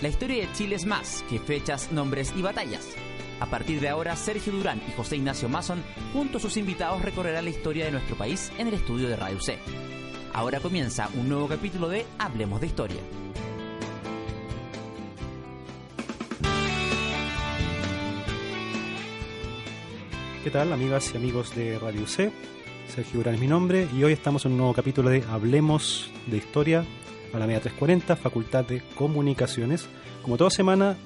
La historia de Chile es más que fechas, nombres y batallas. A partir de ahora, Sergio Durán y José Ignacio Mason, junto a sus invitados, recorrerán la historia de nuestro país en el estudio de Radio C. Ahora comienza un nuevo capítulo de Hablemos de Historia. ¿Qué tal, amigas y amigos de Radio C? Sergio Durán es mi nombre y hoy estamos en un nuevo capítulo de Hablemos de Historia a la media 340, Facultad de Comunicaciones. Como toda semana,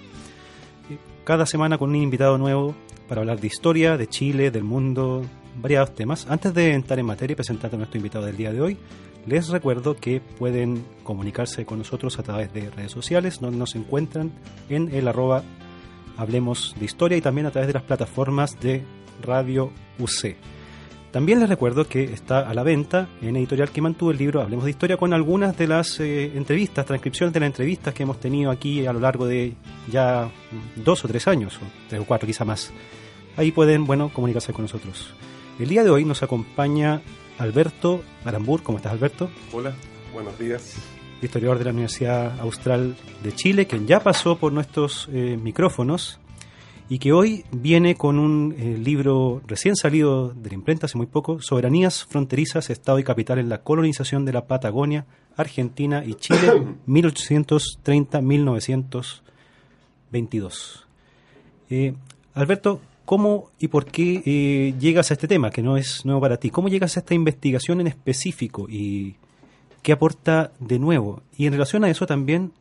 cada semana con un invitado nuevo para hablar de historia, de Chile, del mundo, variados temas. Antes de entrar en materia y presentar a nuestro invitado del día de hoy, les recuerdo que pueden comunicarse con nosotros a través de redes sociales, donde nos encuentran en el arroba Hablemos de Historia y también a través de las plataformas de Radio UC. También les recuerdo que está a la venta en Editorial que mantuvo el libro Hablemos de Historia con algunas de las eh, entrevistas, transcripciones de las entrevistas que hemos tenido aquí a lo largo de ya dos o tres años, o tres o cuatro quizá más. Ahí pueden, bueno, comunicarse con nosotros. El día de hoy nos acompaña Alberto Arambur. ¿Cómo estás, Alberto? Hola, buenos días. Historiador de la Universidad Austral de Chile, quien ya pasó por nuestros eh, micrófonos y que hoy viene con un eh, libro recién salido de la imprenta hace muy poco, Soberanías Fronterizas, Estado y Capital en la colonización de la Patagonia, Argentina y Chile, 1830-1922. Eh, Alberto, ¿cómo y por qué eh, llegas a este tema, que no es nuevo para ti? ¿Cómo llegas a esta investigación en específico y qué aporta de nuevo? Y en relación a eso también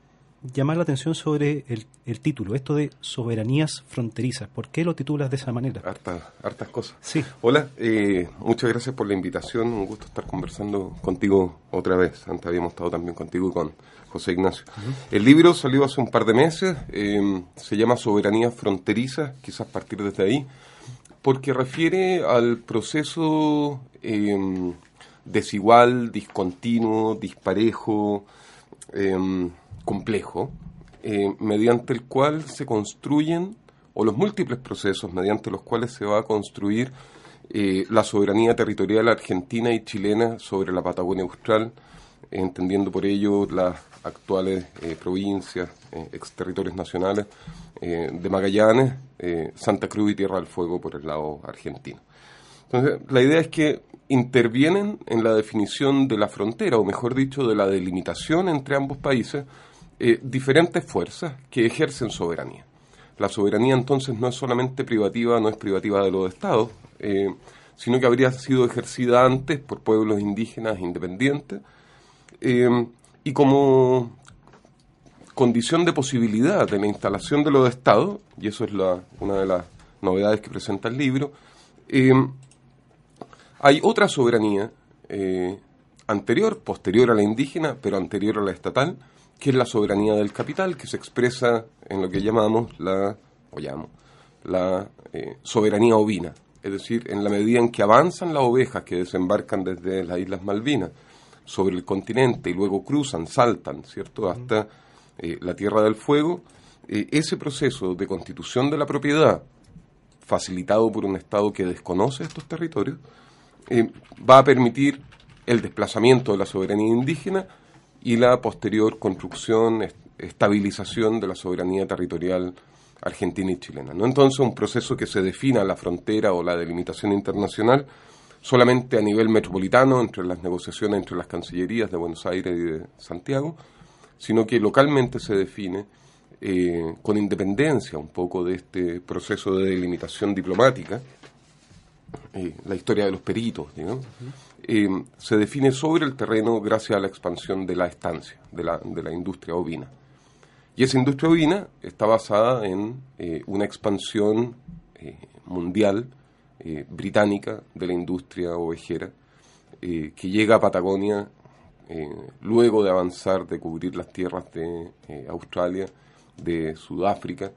llamar la atención sobre el, el, título, esto de soberanías fronterizas. ¿Por qué lo titulas de esa manera? Hartas, hartas cosas. Sí. Hola, eh, muchas gracias por la invitación. Un gusto estar conversando contigo otra vez. Antes habíamos estado también contigo y con José Ignacio. Uh -huh. El libro salió hace un par de meses. Eh, se llama Soberanías fronterizas, quizás partir desde ahí, porque refiere al proceso eh, desigual, discontinuo, disparejo complejo, eh, mediante el cual se construyen, o los múltiples procesos mediante los cuales se va a construir eh, la soberanía territorial argentina y chilena sobre la Patagonia Austral, entendiendo por ello las actuales eh, provincias, exterritorios nacionales de Magallanes, Santa Cruz y Tierra del Fuego por el lado argentino. Entonces, la idea es que intervienen en la definición de la frontera, o mejor dicho, de la delimitación entre ambos países, eh, diferentes fuerzas que ejercen soberanía. La soberanía entonces no es solamente privativa, no es privativa de los estados, eh, sino que habría sido ejercida antes por pueblos indígenas independientes, eh, y como condición de posibilidad de la instalación de los estados, y eso es una de las novedades que presenta el libro, hay otra soberanía anterior, posterior a la indígena, pero anterior a la estatal, que es la soberanía del capital, que se expresa en lo que llamamos la, o llamo, la eh, soberanía ovina. Es decir, en la medida en que avanzan las ovejas que desembarcan desde las Islas Malvinas sobre el continente y luego cruzan, saltan, ¿cierto?, hasta eh, la Tierra del Fuego, eh, ese proceso de constitución de la propiedad, facilitado por un Estado que desconoce estos territorios, va a permitir el desplazamiento de la soberanía indígena y la posterior construcción, estabilización de la soberanía territorial argentina y chilena. ¿no? Entonces, un proceso que se defina la frontera o la delimitación internacional solamente a nivel metropolitano, entre las negociaciones entre las cancillerías de Buenos Aires y de Santiago, sino que localmente se define eh, con independencia un poco de este proceso de delimitación diplomática, eh, la historia de los peritos, digamos, eh, se define sobre el terreno gracias a la expansión de la estancia, de la, de la industria ovina. Y esa industria ovina está basada en eh, una expansión eh, mundial británica de la industria ovejera que llega a Patagonia luego de avanzar, de cubrir las tierras de Australia, de Sudáfrica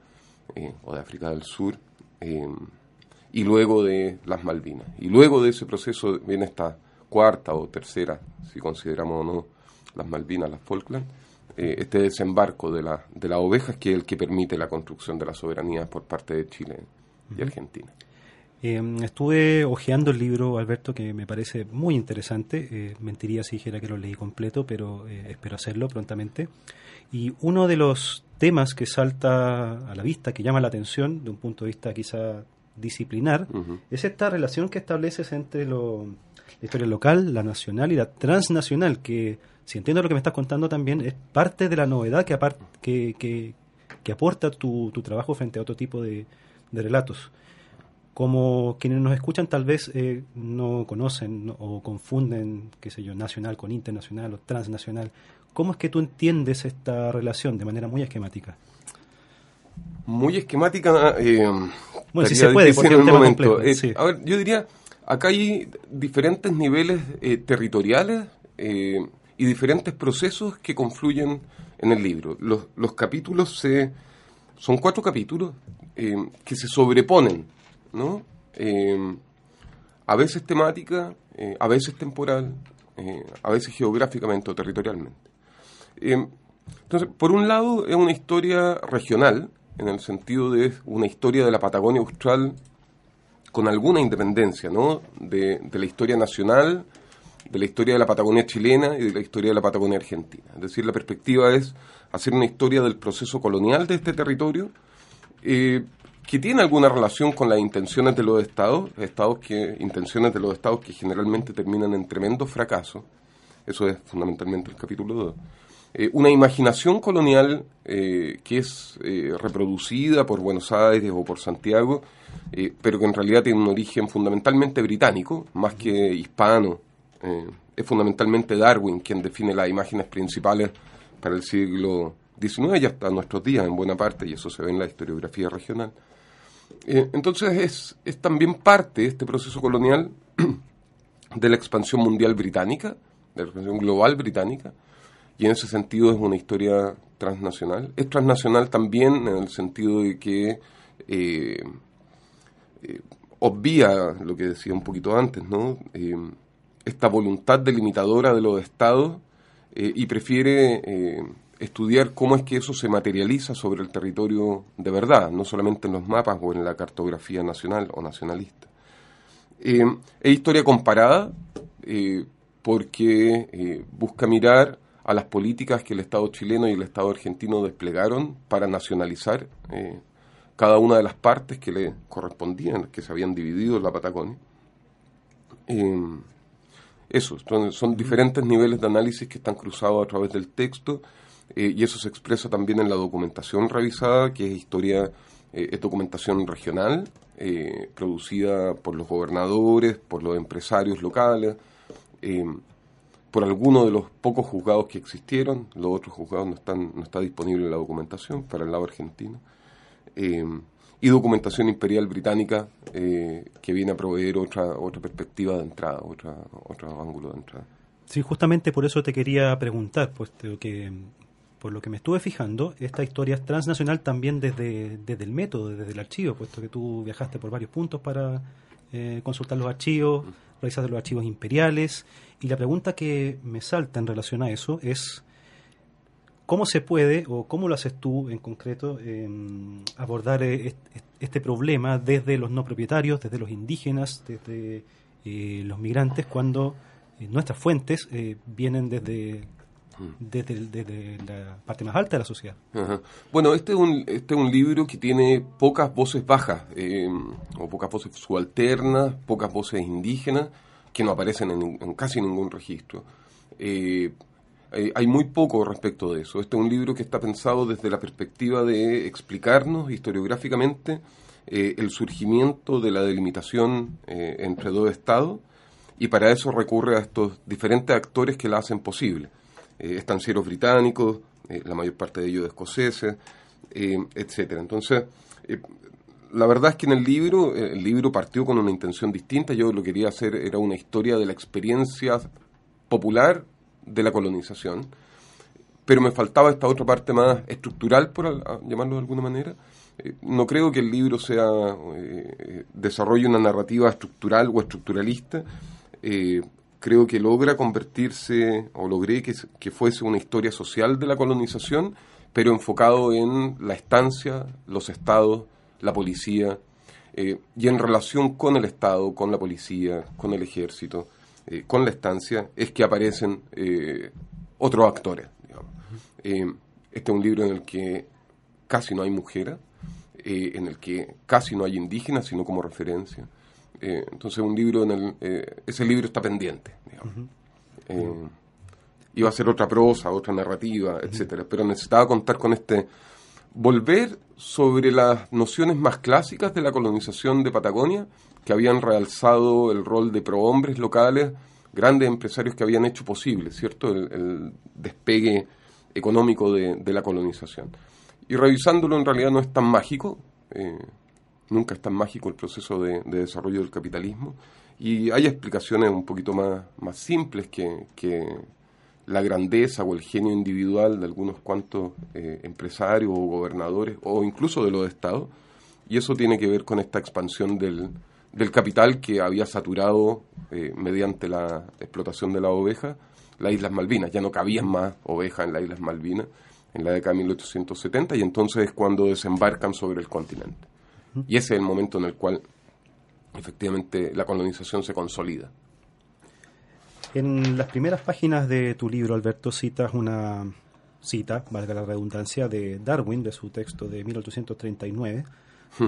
o de África del Sur, y luego de las Malvinas. Y luego de ese proceso viene esta cuarta o tercera, si consideramos o no las Malvinas, las Falklands, eh, este desembarco de, la, de las ovejas que es el que permite la construcción de la soberanía por parte de Chile y Argentina. Em, estuve hojeando el libro, Alberto, que me parece muy interesante. Eh, mentiría si dijera que lo leí completo, pero eh, espero hacerlo prontamente. Y uno de los temas que salta a la vista, que llama la atención, de un punto de vista quizá disciplinar, es esta relación que estableces entre lo, la historia local, la nacional y la transnacional, que si entiendo lo que me estás contando también, es parte de la novedad que, que, que, aporta tu, tu, trabajo frente a otro tipo de, relatos. Como quienes nos escuchan tal vez eh, no conocen o confunden, qué sé yo, nacional con internacional o transnacional, ¿cómo es que tú entiendes esta relación de manera muy esquemática? Muy esquemática. Eh, bueno, si se puede, porque es un tema complejo. Eh, a ver, yo diría, acá hay diferentes niveles eh, territoriales y diferentes procesos que confluyen en el libro. Los, los capítulos se, son cuatro capítulos que se sobreponen, ¿no? a veces temática, a veces temporal, a veces geográficamente o territorialmente. entonces, por un lado, es una historia regional, en el sentido de una historia de la Patagonia Austral con alguna independencia ¿no? de, la historia nacional, de la historia de la Patagonia chilena y de la historia de la Patagonia argentina. Es decir, la perspectiva es hacer una historia del proceso colonial de este territorio eh, que tiene alguna relación con las intenciones de los estados, estados que, intenciones de los estados que generalmente terminan en tremendo fracaso. Eso es fundamentalmente el capítulo 2. Eh, una imaginación colonial eh, que es reproducida por Buenos Aires o por Santiago eh, pero que en realidad tiene un origen fundamentalmente británico, más que hispano. Eh, es fundamentalmente Darwin quien define las imágenes principales para el siglo XIX y hasta nuestros días en buena parte, y eso se ve en la historiografía regional. Eh, entonces es, es también parte este proceso colonial de la expansión mundial británica, de la expansión global británica, y en ese sentido es una historia transnacional. Es transnacional también en el sentido de que eh, obvia lo que decía un poquito antes, ¿no? Eh, esta voluntad delimitadora de los estados eh, y prefiere estudiar cómo es que eso se materializa sobre el territorio de verdad, no solamente en los mapas o en la cartografía nacional o nacionalista. es historia comparada porque busca mirar a las políticas que el Estado chileno y el Estado argentino desplegaron para nacionalizar cada una de las partes que le correspondían, que se habían dividido en la Patagonia. Eh, eso, son, diferentes niveles de análisis que están cruzados a través del texto eh, y eso se expresa también en la documentación revisada, que es historia, eh, es documentación regional, producida por los gobernadores, por los empresarios locales, por algunos de los pocos juzgados que existieron, los otros juzgados no están, no está disponible la documentación para el lado argentino. Eh, y documentación imperial británica eh, que viene a proveer otra otra perspectiva de entrada, otra, otro ángulo de entrada. Sí, justamente por eso te quería preguntar, puesto que por lo que me estuve fijando, esta historia es transnacional también desde, desde el método, desde el archivo, puesto que tú viajaste por varios puntos para eh, consultar los archivos, revisar los archivos imperiales, y la pregunta que me salta en relación a eso es ¿Cómo se puede, o cómo lo haces tú en concreto, abordar e-, este problema desde los no propietarios, desde los indígenas, desde eh, los migrantes, cuando eh, nuestras fuentes eh, vienen desde, desde, la parte más alta de la sociedad? Bueno, este es, un, este es un libro que tiene pocas voces bajas, o pocas voces subalternas, pocas voces indígenas, que no aparecen en, en casi ningún registro. Eh, hay muy poco respecto de eso. Este es un libro que está pensado desde la perspectiva de explicarnos historiográficamente eh, el surgimiento de la delimitación eh, entre dos estados y para eso recurre a estos diferentes actores que la hacen posible. Estancieros británicos, la mayor parte de ellos escoceses, etcétera. Entonces, la verdad es que en el libro, el libro partió con una intención distinta. Yo lo que quería hacer era una historia de la experiencia popular de la colonización, pero me faltaba esta otra parte más estructural, por llamarlo de alguna manera. Eh, no creo que el libro sea eh, desarrolle una narrativa estructural o estructuralista. Eh, creo que logra convertirse, o logré que, que fuese una historia social de la colonización, pero enfocado en la estancia, los estados, la policía, y en relación con el Estado, con la policía, con el ejército, con la estancia, es que aparecen otros actores. Eh, este es un libro en el que casi no hay mujeres, eh, en el que casi no hay indígenas, sino como referencia. Eh, entonces, un libro en el. ese libro está pendiente, iba a ser otra prosa, otra narrativa, etcétera, pero necesitaba contar con este. Volver sobre las nociones más clásicas de la colonización de Patagonia, que habían realzado el rol de prohombres locales, grandes empresarios que habían hecho posible, ¿cierto? el despegue económico de, la colonización. Y revisándolo en realidad no es tan mágico, eh, nunca es tan mágico el proceso de, desarrollo del capitalismo, y hay explicaciones un poquito más, simples que, la grandeza o el genio individual de algunos cuantos eh, empresarios o gobernadores o incluso de los estados, y eso tiene que ver con esta expansión del, del capital que había saturado eh, mediante la explotación de la oveja las Islas Malvinas. Ya no cabían más ovejas en las Islas Malvinas en la década de 1870 y entonces es cuando desembarcan sobre el continente. Y ese es el momento en el cual efectivamente la colonización se consolida. En las primeras páginas de tu libro, Alberto, citas una cita, valga la redundancia, de Darwin, de su texto de 1839,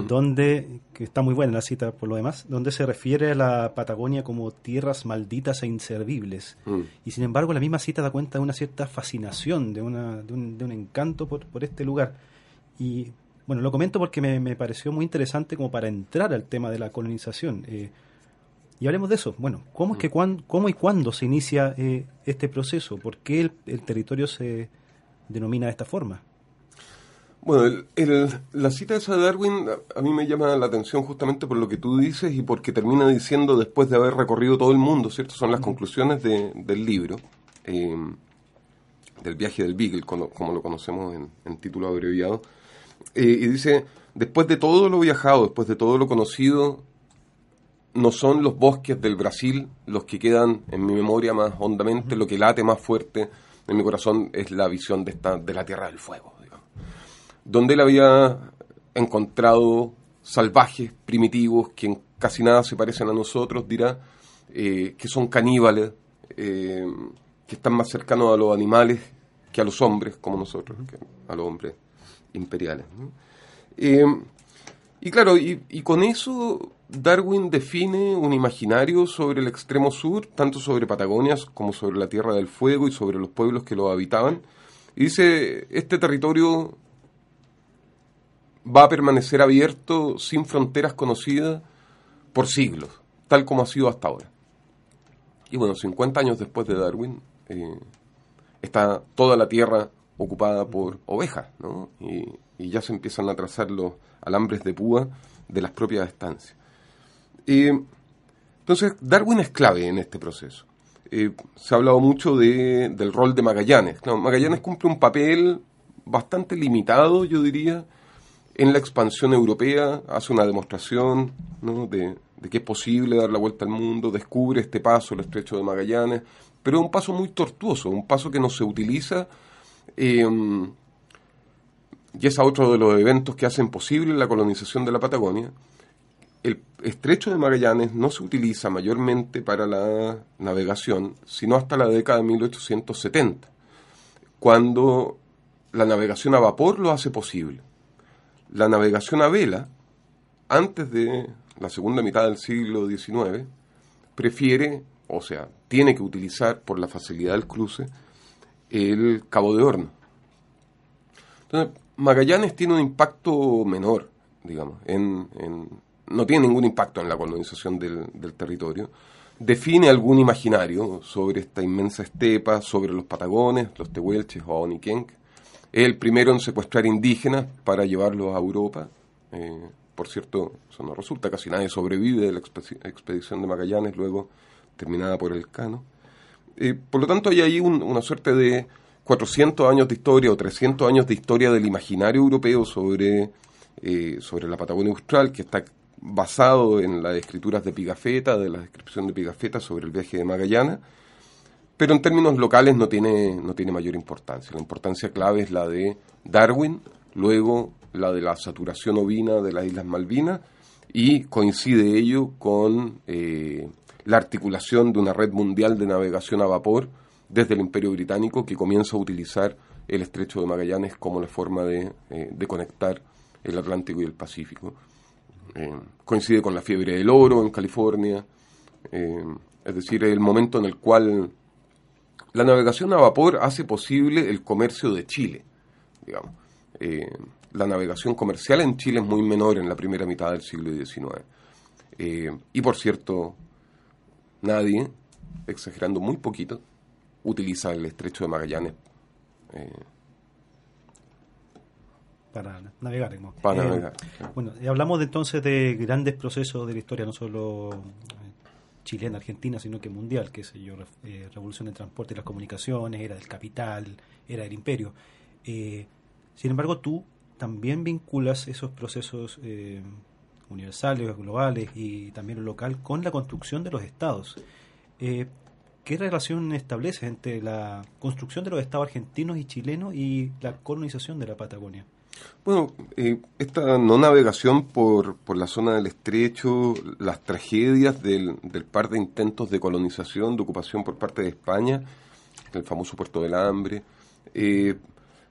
donde, que está muy buena la cita por lo demás, donde se refiere a la Patagonia como tierras malditas e inservibles. Mm. Y sin embargo, la misma cita da cuenta de una cierta fascinación, de, una, de, un, de un encanto por, por, este lugar. Y bueno, lo comento porque me, me, pareció muy interesante como para entrar al tema de la colonización. Eh, y hablemos de eso. Bueno, ¿cómo, es que mm. cómo y cuándo se inicia eh, este proceso? ¿Por qué el, el territorio se denomina de esta forma? Bueno, la cita esa de Darwin a, mí me llama la atención justamente por lo que tú dices y porque termina diciendo después de haber recorrido todo el mundo, ¿cierto? Son las conclusiones del libro, em, del viaje del Beagle, como, lo conocemos en, título abreviado. Eh, y dice, después de todo lo viajado, después de todo lo conocido, no son los bosques del Brasil los que quedan en mi memoria más hondamente, lo que late más fuerte en mi corazón es la visión de, esta, de la Tierra del Fuego donde él había encontrado salvajes, primitivos, que en casi nada se parecen a nosotros, dirá, eh, que son caníbales, eh, que están más cercanos a los animales que a los hombres, como nosotros, a los hombres imperiales. Eh, y claro, y, con eso Darwin define un imaginario sobre el extremo sur, tanto sobre Patagonia como sobre la Tierra del Fuego y sobre los pueblos que lo habitaban. Y dice, este territorio va a permanecer abierto sin fronteras conocidas por siglos, tal como ha sido hasta ahora. Y bueno, 50 años después de Darwin, eh, está toda la Tierra ocupada por ovejas, ¿no? Y, ya se empiezan a trazar los alambres de púa de las propias estancias. entonces, Darwin es clave en este proceso. Eh, se ha hablado mucho de, del rol de Magallanes. Magallanes cumple un papel bastante limitado, yo diría, en la expansión europea hace una demostración de, que es posible dar la vuelta al mundo, descubre este paso, el estrecho de Magallanes, pero es un paso muy tortuoso, un paso que no se utiliza. Em, y es otro de los eventos que hacen posible la colonización de la Patagonia. El estrecho de Magallanes no se utiliza mayormente para la navegación, sino hasta la década de 1870, cuando la navegación a vapor lo hace posible la navegación a vela, antes de la segunda mitad del siglo XIX, prefiere, o sea, tiene que utilizar por la facilidad del cruce, el Cabo de Horno. Entonces, Magallanes tiene un impacto menor, digamos, en, no tiene ningún impacto en la colonización del, territorio. Define algún imaginario sobre esta inmensa estepa, sobre los Patagones, los Tehuelches o Oniquenque, es el primero en secuestrar indígenas para llevarlos a Europa. Eh, por cierto, eso no resulta, casi nadie sobrevive de la expedición de Magallanes, luego terminada por el Cano. Por lo tanto, hay ahí una suerte de 400 años de historia o 300 años de historia del imaginario europeo sobre, sobre la Patagonia Austral, que está basado en las escrituras de Pigafetta, de la descripción de Pigafetta sobre el viaje de Magallanes, pero en términos locales no tiene, no tiene mayor importancia. La importancia clave es la de Darwin, luego la de la saturación ovina de las Islas Malvinas, y coincide ello con eh, la articulación de una red mundial de navegación a vapor desde el Imperio Británico que comienza a utilizar el estrecho de Magallanes como la forma de, eh, de conectar el Atlántico y el Pacífico. Eh, coincide con la fiebre del oro en California, eh, es decir, el momento en el cual la navegación a vapor hace posible el comercio de Chile, digamos. La navegación comercial en Chile es muy menor en la primera mitad del siglo XIX. y por cierto, nadie, exagerando muy poquito, utiliza el estrecho de Magallanes para navegar. Para eh, navegar. Bueno, hablamos de, entonces de grandes procesos de la historia, no solo eh, chilena, argentina, sino que mundial, que sé yo, eh, revolución del transporte y las comunicaciones, era del capital, era del imperio. sin embargo, tú también vinculas esos procesos universales, globales y también local con la construcción de los estados. ¿Qué relación establece entre la construcción de los estados argentinos y chilenos y la colonización de la Patagonia? Bueno, eh, esta no navegación por, por, la zona del estrecho, las tragedias del, del, par de intentos de colonización, de ocupación por parte de España, el famoso puerto del hambre, eh,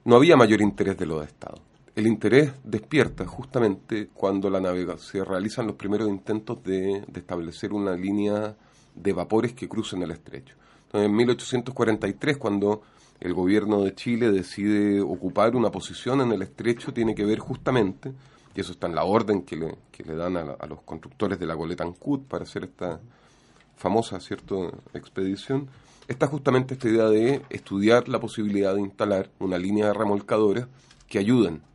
no había mayor interés de los estados. El interés despierta justamente cuando la navega se realizan los primeros intentos de, establecer una línea de vapores que crucen el estrecho. Entonces, en 1843, cuando el gobierno de Chile decide ocupar una posición en el estrecho tiene que ver justamente, y eso está en la orden que le, que le dan a, los constructores de la goleta Ancud para hacer esta famosa cierto expedición, está justamente esta idea de estudiar la posibilidad de instalar una línea de remolcadores que ayuden,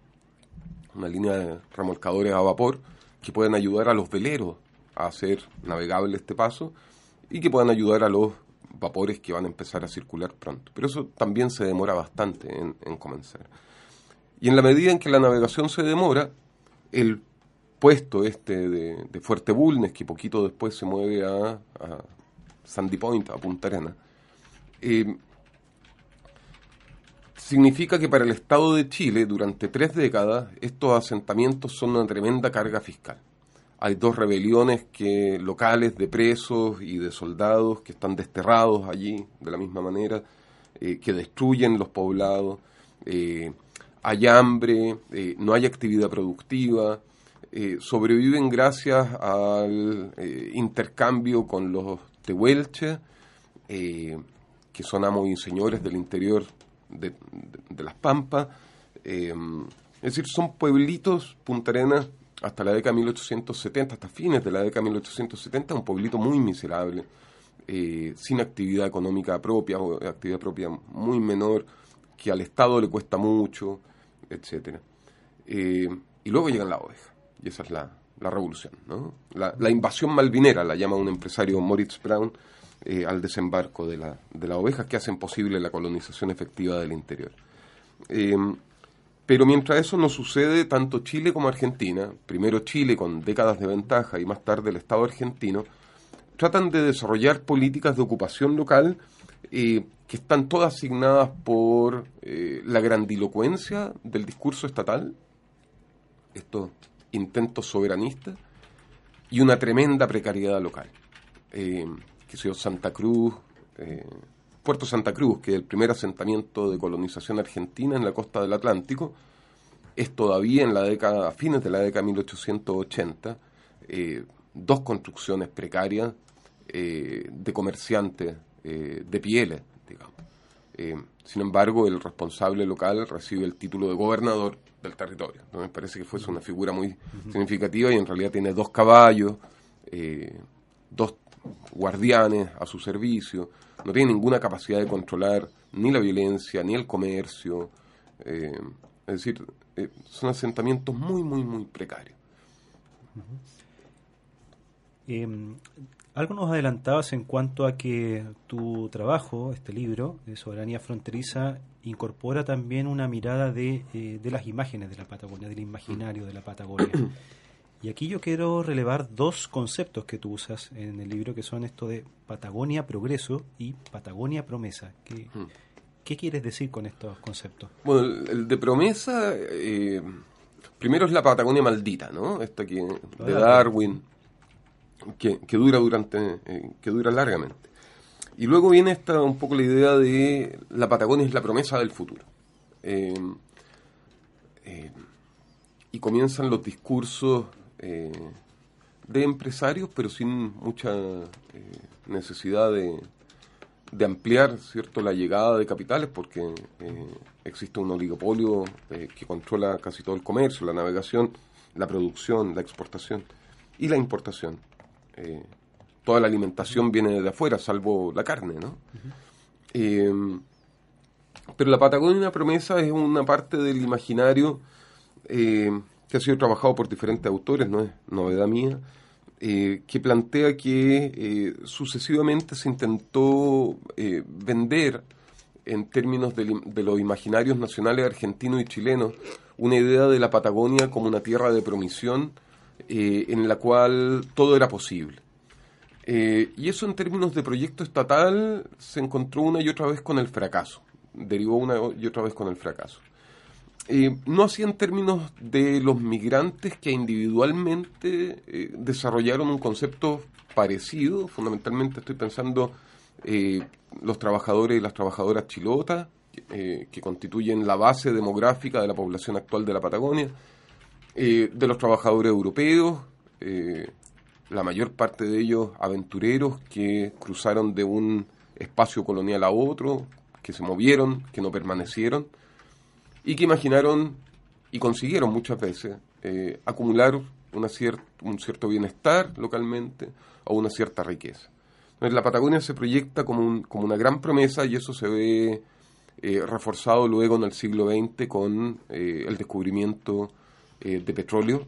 una línea de remolcadores a vapor que puedan ayudar a los veleros a hacer navegable este paso y que puedan ayudar a los vapores que van a empezar a circular pronto. Pero eso también se demora bastante en, comenzar. Y en la medida en que la navegación se demora, el puesto este de, Fuerte Bulnes, que poquito después se mueve a, Sandy Point, a Punta Arena, eh, significa que para el Estado de Chile, durante tres décadas, estos asentamientos son una tremenda carga fiscal. Hay dos rebeliones que, locales de presos y de soldados que están desterrados allí de la misma manera, eh, que destruyen los poblados, eh, hay hambre, eh, no hay actividad productiva, sobreviven gracias al intercambio con los tehuelches, que son amos y señores del interior de, las Pampas. es decir, son pueblitos, Punta Arenas, hasta la década de 1870, hasta fines de la década de 1870, un pueblito muy miserable, eh, sin actividad económica propia, o actividad propia muy menor, que al Estado le cuesta mucho, etcétera. Eh, y luego llegan la oveja, y esa es la, revolución. ¿no? La, invasión malvinera, la llama un empresario Moritz Brown, eh, al desembarco de la, de la oveja, que hacen posible la colonización efectiva del interior. Pero mientras eso no sucede, tanto Chile como Argentina, primero Chile con décadas de ventaja y más tarde el Estado argentino, tratan de desarrollar políticas de ocupación local eh, que están todas asignadas por eh, la grandilocuencia del discurso estatal, estos intentos soberanistas, y una tremenda precariedad local. Eh, que sea Santa Cruz, Puerto Santa Cruz, que es el primer asentamiento de colonización argentina en la costa del Atlántico, es todavía en la década, a fines de la década de 1880, eh, dos construcciones precarias eh, de comerciantes eh, de pieles, digamos. sin embargo, el responsable local recibe el título de gobernador del territorio. ¿no? Me parece que fuese una figura muy significativa y en realidad tiene dos caballos, dos guardianes a su servicio, no tiene ninguna capacidad de controlar ni la violencia, ni el comercio. Eh, es decir, eh, son asentamientos muy, muy, muy precarios. Em, algo nos adelantabas en cuanto a que tu trabajo, este libro de soberanía fronteriza, incorpora también una mirada de, eh, de las imágenes de la Patagonia, del imaginario de la Patagonia. Y aquí yo quiero relevar dos conceptos que tú usas en el libro, que son esto de Patagonia Progreso y Patagonia Promesa. ¿Qué, hmm. ¿qué quieres decir con estos conceptos? Bueno, el, de promesa, eh, primero es la Patagonia maldita, ¿no? Esta que, de Darwin, que, que dura durante, eh, que dura largamente. Y luego viene esta un poco la idea de la Patagonia es la promesa del futuro. Eh, y comienzan los discursos eh, de empresarios, pero sin mucha eh, necesidad de, de, ampliar cierto la llegada de capitales, porque eh, existe un oligopolio que controla casi todo el comercio, la navegación, la producción, la exportación y la importación. toda la alimentación viene de afuera, salvo la carne, ¿no? pero la Patagonia promesa es una parte del imaginario que ha sido trabajado por diferentes autores, no es novedad mía, eh, que plantea que eh, sucesivamente se intentó eh, vender en términos de, los imaginarios nacionales argentinos y chilenos una idea de la Patagonia como una tierra de promisión en la cual todo era posible. y eso en términos de proyecto estatal se encontró una y otra vez con el fracaso, derivó una y otra vez con el fracaso. Eh, no así en términos de los migrantes que individualmente eh, desarrollaron un concepto parecido, fundamentalmente estoy pensando eh, los trabajadores y las trabajadoras chilotas, que constituyen la base demográfica de la población actual de la Patagonia, de los trabajadores europeos, la mayor parte de ellos aventureros que cruzaron de un espacio colonial a otro, que se movieron, que no permanecieron, y que imaginaron y consiguieron muchas veces eh, acumular una un cierto bienestar localmente o una cierta riqueza. Entonces, la Patagonia se proyecta como, como una gran promesa y eso se ve eh, reforzado luego en el siglo XX con eh, el descubrimiento de petróleo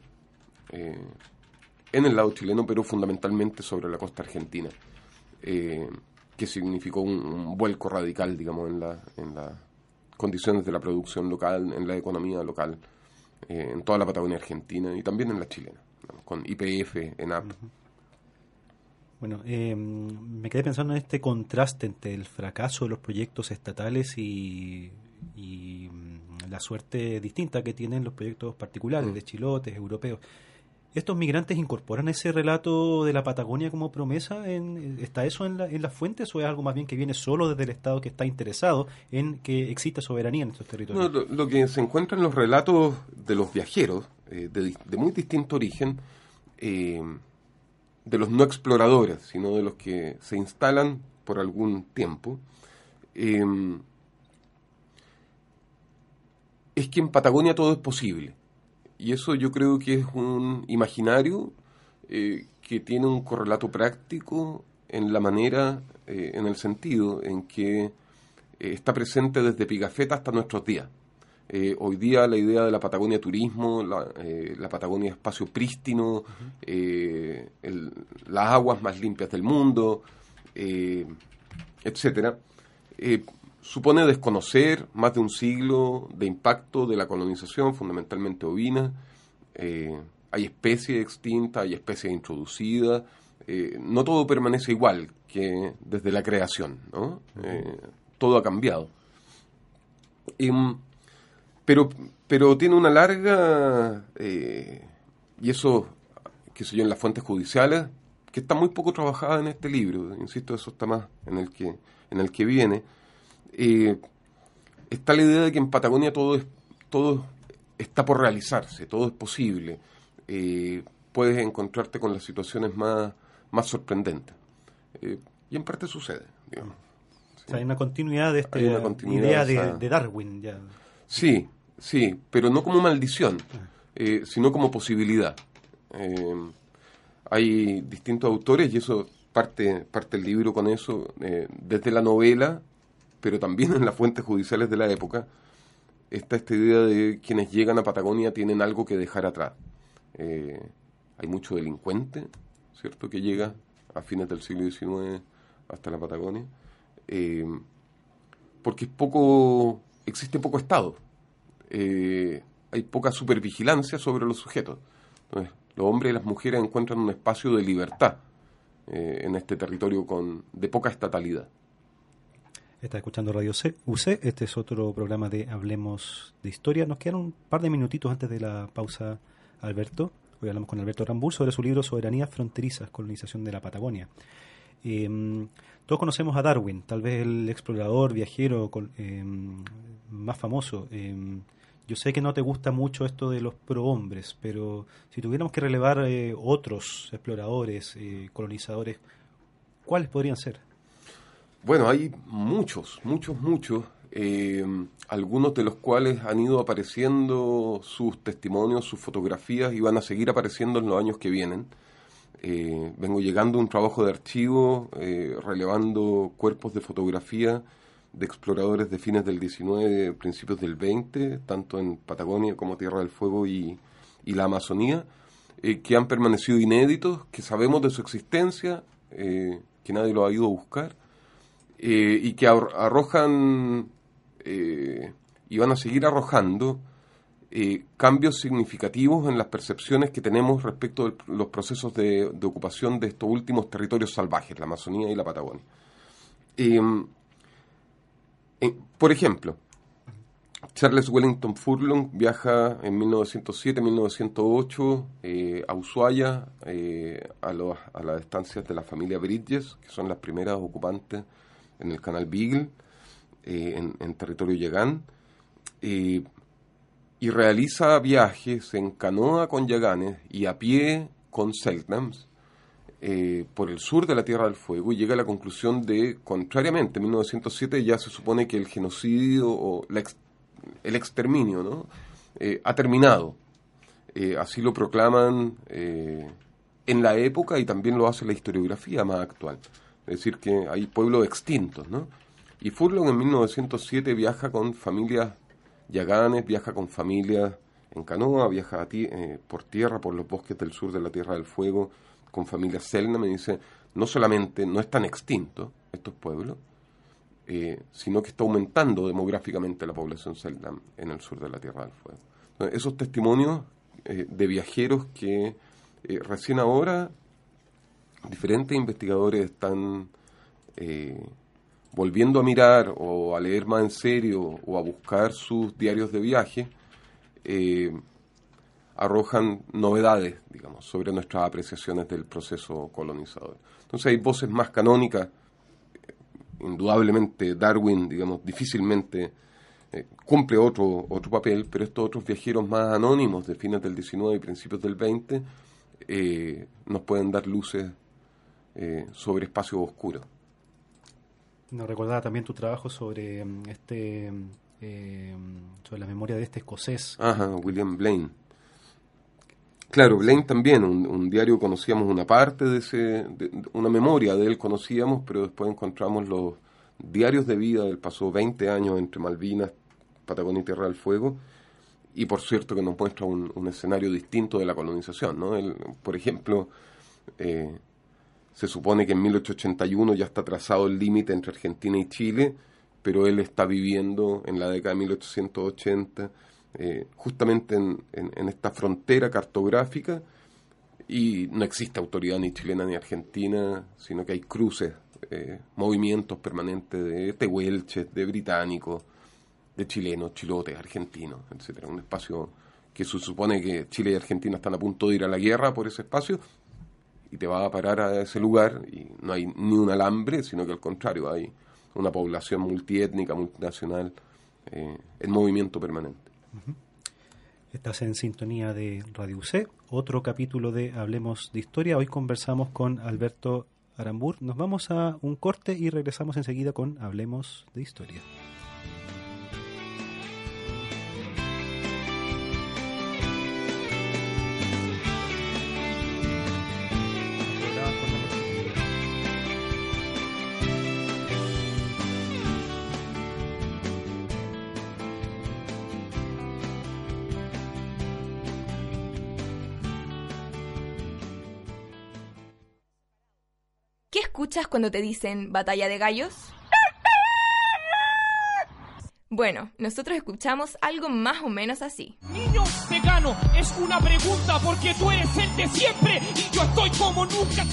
en el lado chileno, pero fundamentalmente sobre la costa argentina, que significó un, un, vuelco radical, digamos, en la, en la condiciones de la producción local, en la economía local, eh, en toda la Patagonia Argentina y también en la chilena, con IPF, ENAP. Bueno, eh, me quedé pensando en este contraste entre el fracaso de los proyectos estatales y, mm, la suerte distinta que tienen los proyectos particulares mm. de chilotes, europeos. ¿Estos migrantes incorporan ese relato de la Patagonia como promesa? En, ¿Está eso en, las fuentes o es algo más bien que viene solo desde el Estado que está interesado en que exista soberanía en estos territorios? lo, que se encuentra en los relatos de los viajeros, eh, de, muy distinto origen, eh, de los no exploradores, sino de los que se instalan por algún tiempo, eh, es que en Patagonia todo es posible y eso yo creo que es un imaginario eh, que tiene un correlato práctico en la manera, eh, en el sentido en que eh, está presente desde Pigafetta hasta nuestros días. hoy día la idea de la Patagonia turismo, la, Patagonia espacio prístino, las aguas más limpias del mundo, etcétera, supone desconocer más de un siglo de impacto de la colonización, fundamentalmente ovina. Eh, hay especies extintas, hay especies introducidas. Eh, no todo permanece igual que desde la creación, ¿no? Eh, todo ha cambiado. Mm, pero, pero tiene una larga, y eso, qué sé yo, en las fuentes judiciales, que está muy poco trabajada en este libro, insisto, eso está más en el que, en el que viene, eh, está la idea de que en Patagonia todo, es, todo está por realizarse, todo es posible. Eh, puedes encontrarte con las situaciones más, más sorprendentes. Eh, y en parte sucede, hay una continuidad de esta idea de, Darwin. Ya. Sí, sí, pero no como maldición, ah. sino como posibilidad. hay distintos autores y eso parte, parte el libro con eso, desde la novela pero también en las fuentes judiciales de la época, está esta idea de quienes llegan a Patagonia tienen algo que dejar atrás. Eh, hay mucho delincuente, ¿cierto? Que llega a fines del siglo XIX hasta la Patagonia, eh, porque es poco, existe poco Estado, eh, hay poca supervigilancia sobre los sujetos. Entonces, los hombres y las mujeres encuentran un espacio de libertad en este territorio con, de poca estatalidad. Está escuchando Radio C, UC, este es otro programa de Hablemos de Historia. Nos quedan un par de minutitos antes de la pausa, Alberto. Hoy hablamos con Alberto Rambur sobre su libro Soberanía Fronterizas, colonización de la Patagonia. Eh, todos conocemos a Darwin, tal vez el explorador, viajero eh, más famoso. Eh, yo sé que no te gusta mucho esto de los prohombres, pero si tuviéramos que relevar otros exploradores, colonizadores, ¿cuáles podrían ser? Bueno, hay muchos, muchos, muchos, algunos de los cuales han ido apareciendo sus testimonios, sus fotografías y van a seguir apareciendo en los años que vienen. Eh, vengo llegando a un trabajo de archivo eh, relevando cuerpos de fotografía de exploradores de fines del 19, principios del 20, tanto en Patagonia como Tierra del Fuego y, la Amazonía, eh, que han permanecido inéditos, que sabemos de su existencia, que nadie lo ha ido a buscar, y que arrojan y van a seguir arrojando eh, cambios significativos en las percepciones que tenemos respecto de los procesos de, ocupación de estos últimos territorios salvajes, la Amazonía y la Patagonia. Em, por ejemplo, Charles Wellington Furlong viaja en 1907-1908 eh, a Ushuaia, eh, a, a, las estancias de la familia Bridges, que son las primeras ocupantes en el canal Beagle, en, en, territorio Yagán y realiza viajes en canoa con yaganes y a pie con Selknams eh, por el sur de la Tierra del Fuego y llega a la conclusión de, contrariamente, en 1907 ya se supone que el genocidio o el exterminio ¿no? Eh, ha terminado. Eh, así lo proclaman en la época y también lo hace la historiografía más actual. Es decir, que hay pueblos extintos. ¿no? Y Furlong en 1907 viaja con familias Yaganes viaja con familias en canoa, viaja eh, por tierra, por los bosques del sur de la Tierra del Fuego, con familias Selna, me dice, no solamente no están extintos estos pueblos, eh, sino que está aumentando demográficamente la población Selna en el sur de la Tierra del Fuego. esos testimonios eh, de viajeros que recién ahora diferentes investigadores están volviendo a mirar o a leer más en serio o a buscar sus diarios de viaje, eh, arrojan novedades, digamos, sobre nuestras apreciaciones del proceso colonizador. Entonces hay voces más canónicas, indudablemente Darwin, digamos, difícilmente eh, cumple otro, otro papel, pero estos otros viajeros más anónimos de fines del 19 y principios del 20 eh, nos pueden dar luces sobre espacios oscuros. Nos recordaba también tu trabajo sobre mm, este eh, sobre la memoria de este escocés. Ajá, William Blaine. Claro, Blaine también, un, diario conocíamos una parte de ese, una memoria de él conocíamos, pero después encontramos los diarios de vida del pasó 20 años entre Malvinas, Patagonia y Tierra del Fuego, y por cierto que nos muestra un, escenario distinto de la colonización, ¿no? por ejemplo, eh, se supone que en 1881 ya está trazado el límite entre Argentina y Chile, pero él está viviendo en la década de 1880 eh, justamente en, esta frontera cartográfica y no existe autoridad ni chilena ni argentina, sino que hay cruces, eh, movimientos permanentes de tehuelches, de británicos, de chilenos, chilotes, argentinos, etcétera. Un espacio que se supone que Chile y Argentina están a punto de ir a la guerra por ese espacio, te va a parar a ese lugar y no hay ni un alambre, sino que al contrario, hay una población multiétnica, multinacional, eh, en movimiento permanente. Estás en sintonía de Radio UC, otro capítulo de Hablemos de Historia. Hoy conversamos con Alberto Arambur. Nos vamos a un corte y regresamos enseguida con Hablemos de Historia. Escuchas cuando te dicen batalla de gallos? Bueno, nosotros escuchamos algo más o menos así. Niño vegano, es una pregunta porque tú eres el de siempre y yo estoy como nunca.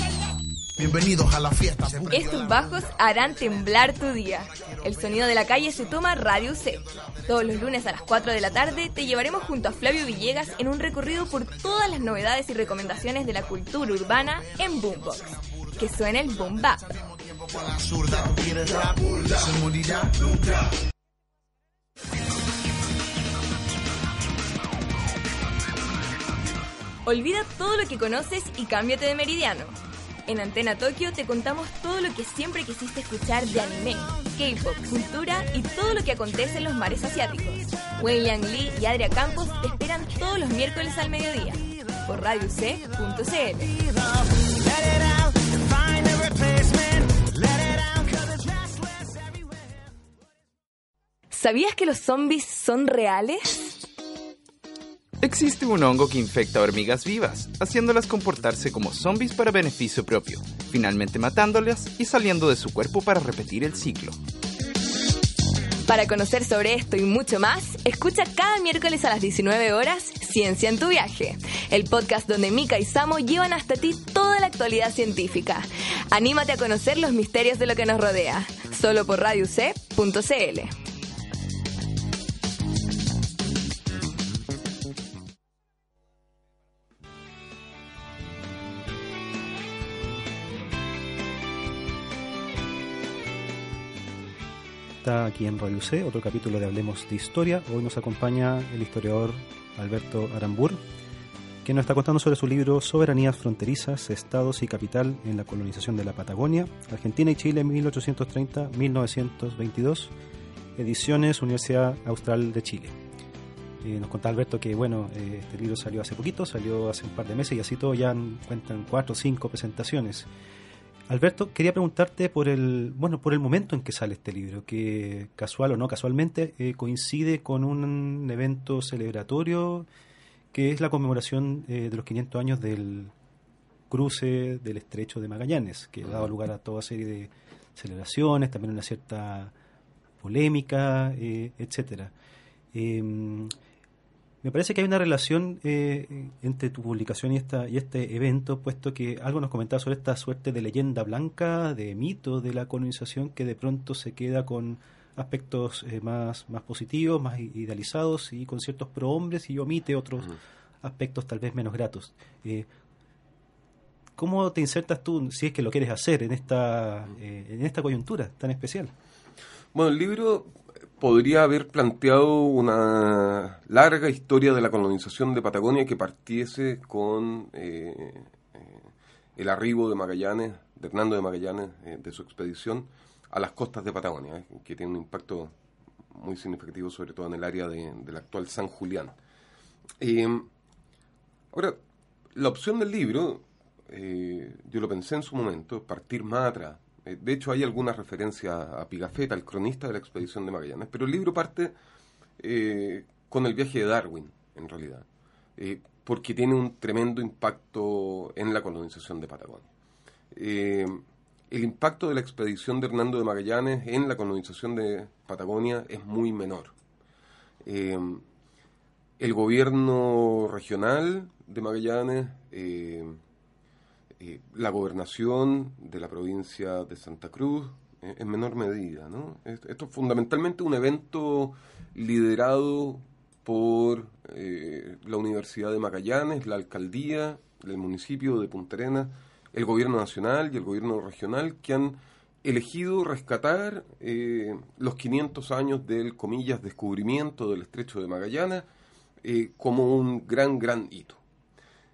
Bienvenidos a la fiesta. Estos bajos harán temblar tu día. El sonido de la calle se toma Radio C. Todos los lunes a las 4 de la tarde te llevaremos junto a Flavio Villegas en un recorrido por todas las novedades y recomendaciones de la cultura urbana en Boombox. Que suene el Boom. Olvida todo lo que conoces y cámbiate de meridiano. En Antena Tokio te contamos todo lo que siempre quisiste escuchar de anime, K-pop, cultura y todo lo que acontece en los mares asiáticos. Wei Yang Lee y Adria Campos te esperan todos los miércoles al mediodía por radioc.cl. ¿Sabías que los zombies son reales? Existe un hongo que infecta hormigas vivas, haciéndolas comportarse como zombies para beneficio propio, finalmente matándolas y saliendo de su cuerpo para repetir el ciclo. Para conocer sobre esto y mucho más, escucha cada miércoles a las 19 horas Ciencia en tu viaje, el podcast donde Mika y Samo llevan hasta ti toda la actualidad científica. Anímate a conocer los misterios de lo que nos rodea, solo por radioc.cl. Está aquí en Radio C, otro capítulo de Hablemos de Historia. Hoy nos acompaña el historiador Alberto Arambur, que nos está contando sobre su libro Soberanías fronterizas, estados y capital en la colonización de la Patagonia, Argentina y Chile 1830-1922, ediciones Universidad Austral de Chile. Eh, nos contaba Alberto que bueno, eh, este libro salió hace poquito, salió hace un par de meses y así todo ya cuentan cuatro o cinco presentaciones. Alberto, quería preguntarte por el, bueno, por el momento en que sale este libro, que casual o no casualmente eh, coincide con un evento celebratorio que es la conmemoración eh, de los 500 años del cruce del Estrecho de Magallanes, que ha dado lugar a toda serie de celebraciones, también una cierta polémica, eh, etcétera. Me parece que hay una relación eh, entre tu publicación y, esta, y este evento, puesto que algo nos comentaba sobre esta suerte de leyenda blanca, de mito de la colonización, que de pronto se queda con aspectos eh, más, más positivos, más idealizados y con ciertos prohombres y omite otros aspectos tal vez menos gratos. Eh, ¿Cómo te insertas tú, si es que lo quieres hacer, en esta, en esta coyuntura tan especial? Bueno, el libro podría haber planteado una larga historia de la colonización de Patagonia que partiese con eh, eh, el arribo de Magallanes, de Hernando de Magallanes, eh, de su expedición a las costas de Patagonia, que tiene un impacto muy significativo, sobre todo en el área de, del actual San Julián. ahora, la opción del libro, yo lo pensé en su momento, partir más atrás, eh, de hecho, hay alguna referencia a Pigafetta, el cronista de la expedición de Magallanes, pero el libro parte eh, con el viaje de Darwin, en realidad, eh, porque tiene un tremendo impacto en la colonización de Patagonia. el impacto de la expedición de Hernando de Magallanes en la colonización de Patagonia es muy menor. el gobierno regional de Magallanes la gobernación de la provincia de Santa Cruz eh, en menor medida. ¿no? Esto es fundamentalmente un evento liderado por eh, la Universidad de Magallanes, la alcaldía del municipio de Punta Arenas, el gobierno nacional y el gobierno regional que han elegido rescatar los 500 años del, comillas, descubrimiento del estrecho de Magallanes como un gran, gran hito.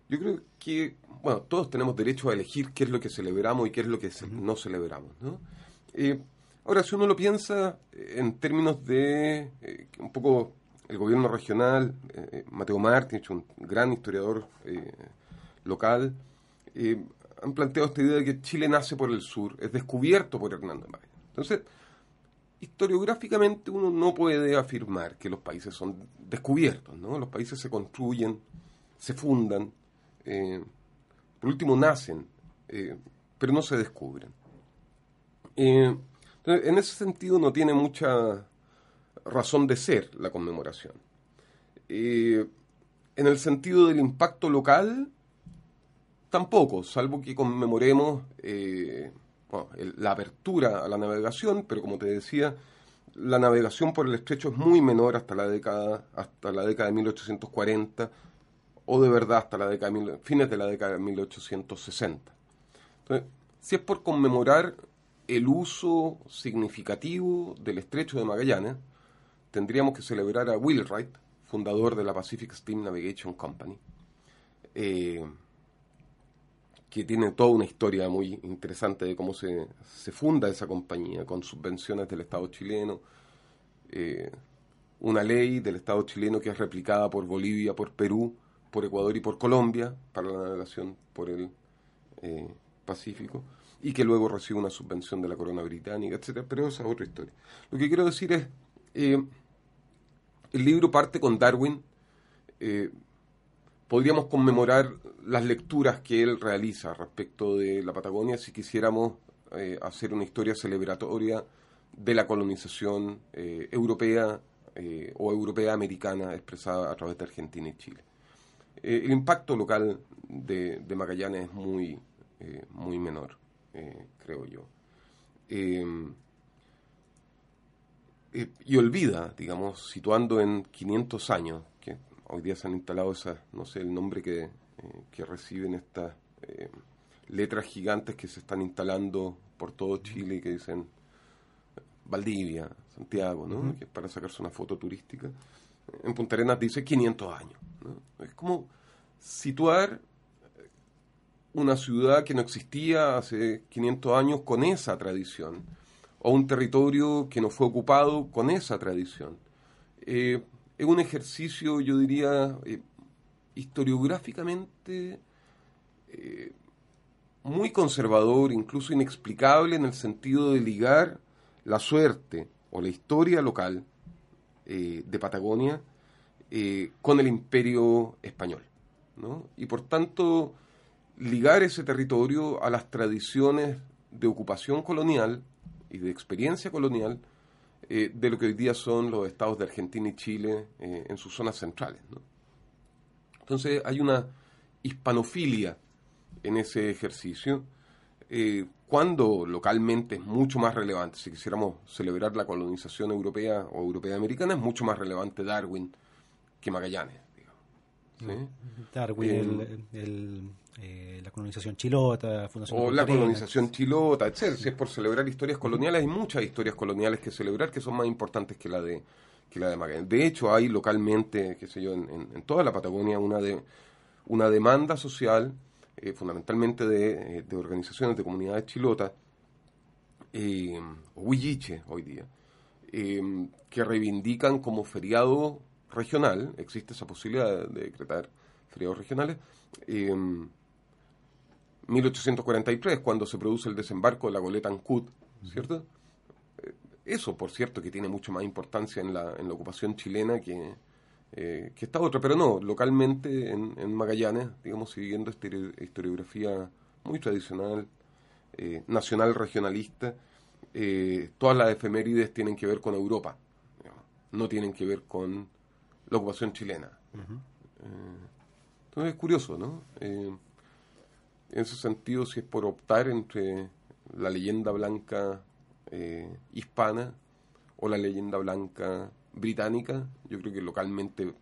Yo creo que bueno, todos tenemos derecho a elegir qué es lo que celebramos y qué es lo que no celebramos. ¿no? Eh, ahora, si uno lo piensa en términos de eh, un poco el gobierno regional, eh, Mateo Martins, un gran historiador local, han planteado esta idea de que Chile nace por el sur, es descubierto por Hernando Magallanes. Entonces, historiográficamente uno no puede afirmar que los países son descubiertos, ¿no? Los países se construyen, se fundan, por último nacen, eh, pero no se descubren. Eh, en ese sentido no tiene mucha razón de ser la conmemoración. Eh, en el sentido del impacto local, tampoco, salvo que conmemoremos eh, la apertura a la navegación, pero como te decía, la navegación por el estrecho es muy menor hasta la década, hasta la década de 1840 o de verdad hasta la década fines de la década de 1860. Entonces, si es por conmemorar el uso significativo del estrecho de Magallanes, tendríamos que celebrar a Wright, fundador de la Pacific Steam Navigation Company, eh, que tiene toda una historia muy interesante de cómo se, funda esa compañía, con subvenciones del Estado chileno, eh, una ley del Estado chileno que es replicada por Bolivia, por Perú, por Ecuador y por Colombia para la navegación por el eh, Pacífico y que luego recibe una subvención de la corona británica, etcétera, pero esa es otra historia. Lo que quiero decir es, eh, el libro parte con Darwin, eh, podríamos conmemorar las lecturas que él realiza respecto de la Patagonia si quisiéramos hacer una historia celebratoria de la colonización europea o europea americana expresada a través de Argentina y Chile. Eh, el impacto local de, Magallanes es muy, eh, muy menor, eh, creo yo. y olvida, digamos, situando en 500 años, que hoy día se han instalado esas, no sé el nombre que, que reciben estas letras gigantes que se están instalando por todo Chile y que dicen Valdivia, Santiago, ¿no? Que es para sacarse una foto turística. En Punta Arenas dice 500 años. Es como situar una ciudad que no existía hace 500 años con esa tradición, o un territorio que no fue ocupado con esa tradición. Eh, es un ejercicio, yo diría, eh, historiográficamente eh, muy conservador, incluso inexplicable en el sentido de ligar la suerte o la historia local de Patagonia eh, con el imperio español. Y por tanto, ligar ese territorio a las tradiciones de ocupación colonial y de experiencia colonial eh, de lo que hoy día son los estados de Argentina y Chile eh, en sus zonas centrales. Entonces hay una hispanofilia en ese ejercicio, cuando localmente es mucho más relevante, si quisiéramos celebrar la colonización europea o europea-americana, es mucho más relevante Darwin que Magallanes. Digamos. Darwin, eh, la colonización chilota, Fundación O la colonización chilota, etc. Si es por celebrar historias coloniales, hay muchas historias coloniales que celebrar que son más importantes que la de que la de Magallanes. De hecho, hay localmente, qué sé yo, en, toda la Patagonia una de una demanda social, eh, fundamentalmente de, eh, de, organizaciones de comunidades chilotas, eh, huilliche hoy día, que reivindican como feriado regional, existe esa posibilidad de decretar feriados regionales. Eh, 1843, cuando se produce el desembarco de la goleta Ancud, ¿cierto? Eh, eso, por cierto, que tiene mucho más importancia en la, en la ocupación chilena que, eh, que esta otra, pero no, localmente en, Magallanes, digamos, siguiendo esta historiografía muy tradicional, eh, nacional regionalista, todas las efemérides tienen que ver con Europa, no tienen que ver con la ocupación chilena. Eh, entonces es curioso, ¿no? Eh, en ese sentido, si es por optar entre la leyenda blanca eh, hispana o la leyenda blanca británica, yo creo que localmente,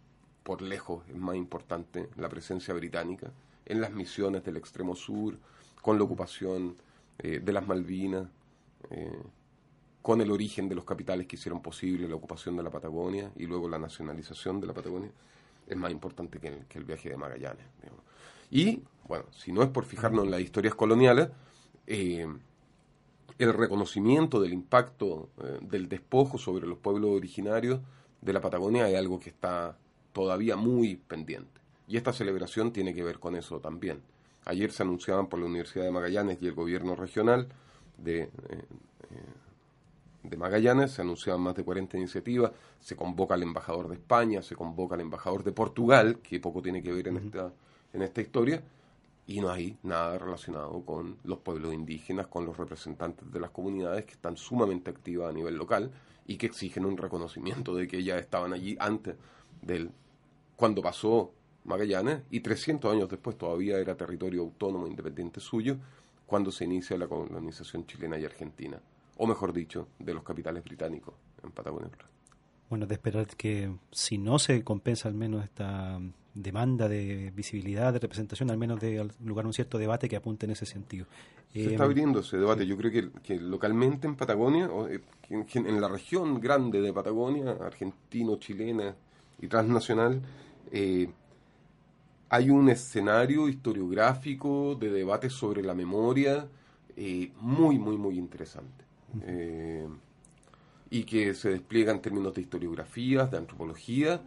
por lejos, es más importante la presencia británica en las misiones del extremo sur, con la ocupación de las Malvinas con el origen de los capitales que hicieron posible la ocupación de la Patagonia y luego la nacionalización de la Patagonia, es más importante que el, viaje de Magallanes. Y, bueno, si no es por fijarnos en las historias coloniales, eh, el reconocimiento del impacto eh, del despojo sobre los pueblos originarios de la Patagonia es algo que está todavía muy pendiente. Y esta celebración tiene que ver con eso también. Ayer se anunciaban por la Universidad de Magallanes y el gobierno regional de, eh, de Magallanes, se anunciaban más de 40 iniciativas, se convoca al embajador de España, se convoca al embajador de Portugal, que poco tiene que ver en, esta, en esta historia, y no hay nada relacionado con los pueblos indígenas, con los representantes de las comunidades que están sumamente activas a nivel local y que exigen un reconocimiento de que ya estaban allí antes del cuando pasó Magallanes y 300 años después todavía era territorio autónomo independiente suyo cuando se inicia la colonización chilena y argentina, o mejor dicho, de los capitales británicos en Patagonia. Bueno, de esperar que si no se compensa al menos esta demanda de visibilidad, de representación, al menos de lugar un cierto debate que apunte en ese sentido. Se está eh, abriendo ese debate. Yo creo que, que localmente en Patagonia, o eh, en, la región grande de Patagonia, argentino, chilena y transnacional, eh, hay un escenario historiográfico de debate sobre la memoria muy, muy, muy interesante. Y que se despliega en términos de historiografías, de antropología,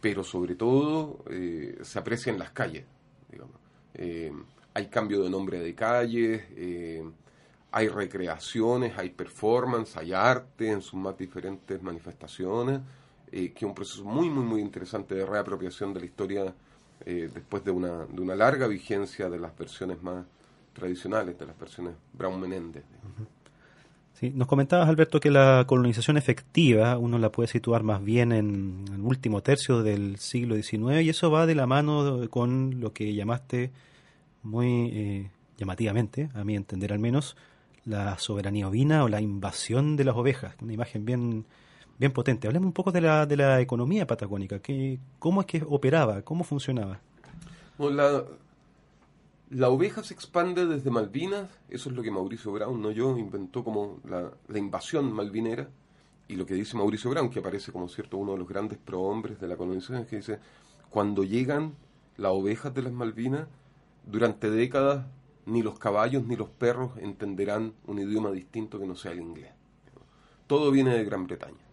pero sobre todo eh, se aprecia en las calles. Eh, hay cambio de nombre de calles, eh, hay recreaciones, hay performance, hay arte en sus más diferentes manifestaciones, que es un proceso muy, muy, muy interesante de reapropiación de la historia después de una, de una larga vigencia de las versiones más tradicionales, de las versiones Brown Menéndez. Sí, nos comentabas, Alberto, que la colonización efectiva uno la puede situar más bien en el último tercio del siglo XIX y eso va de la mano con lo que llamaste muy eh, llamativamente, a mi entender al menos, la soberanía ovina o la invasión de las ovejas, una imagen bien, bien potente. Hablemos un poco de la, de la economía patagónica, que, ¿cómo es que operaba, cómo funcionaba? la, la oveja se expande desde Malvinas, eso es lo que Mauricio Brown, no yo, inventó como la, invasión malvinera, y lo que dice Mauricio Brown, que aparece como cierto uno de los grandes prohombres de la colonización, es que dice, cuando llegan las ovejas de las Malvinas, durante décadas ni los caballos ni los perros entenderán un idioma distinto que no sea el inglés. Todo viene de Gran Bretaña.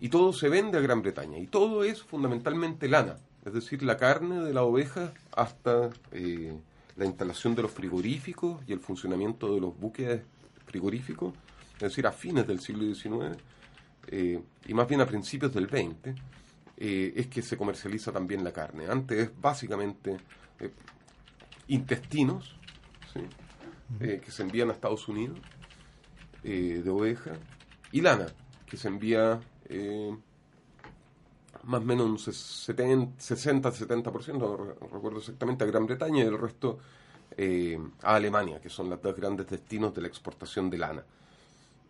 Y todo se vende a Gran Bretaña. Y todo es fundamentalmente lana. Es decir, la carne de la oveja hasta eh, la instalación de los frigoríficos y el funcionamiento de los buques frigoríficos, es decir, a fines del siglo XIX eh, y más bien a principios del XX, eh, es que se comercializa también la carne. Antes es básicamente eh, intestinos que se envían a Estados Unidos de oveja y lana que se envía más o menos un 60-70%, no recuerdo exactamente, a Gran Bretaña y el resto eh, a Alemania, que son los dos grandes destinos de la exportación de lana,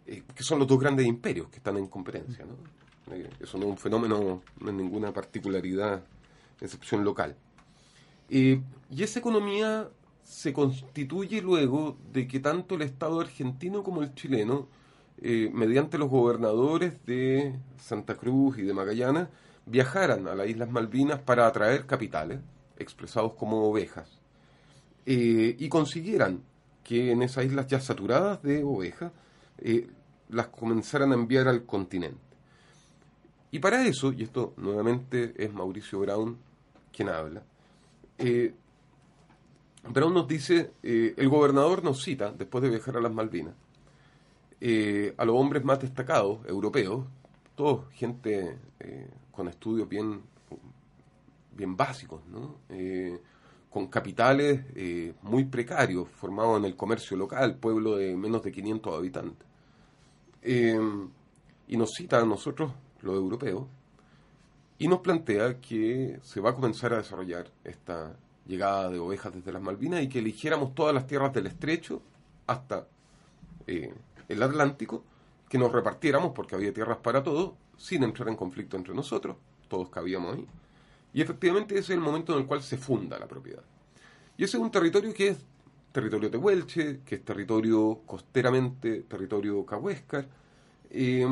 eh, que son los dos grandes imperios que están en competencia. ¿no? Eh, eso no es un fenómeno, no es ninguna particularidad, excepción local. y esa economía se constituye luego de que tanto el Estado argentino como el chileno, mediante los gobernadores de Santa Cruz y de Magallanes, viajaran a las Islas Malvinas para atraer capitales, expresados como ovejas, eh, y consiguieran que en esas islas ya saturadas de ovejas eh, las comenzaran a enviar al continente. Y para eso, y esto nuevamente es Mauricio Brown quien habla, eh, Brown nos dice, el gobernador nos cita, después de viajar a las Malvinas, a los hombres más destacados, europeos, todos gente con estudios bien, bien básicos, ¿no? Eh, con capitales eh, muy precarios, formados en el comercio local, pueblo de menos de 500 habitantes. Eh, y nos cita a nosotros, los europeos, y nos plantea que se va a comenzar a desarrollar esta llegada de ovejas desde las Malvinas y que eligiéramos todas las tierras del estrecho hasta el Atlántico, que nos repartiéramos, porque había tierras para todos, sin entrar en conflicto entre nosotros, todos cabíamos ahí. Y efectivamente ese es el momento en el cual se funda la propiedad. Y ese es un territorio que es territorio de Huelche, que es territorio costeramente, territorio cahuéscar, eh,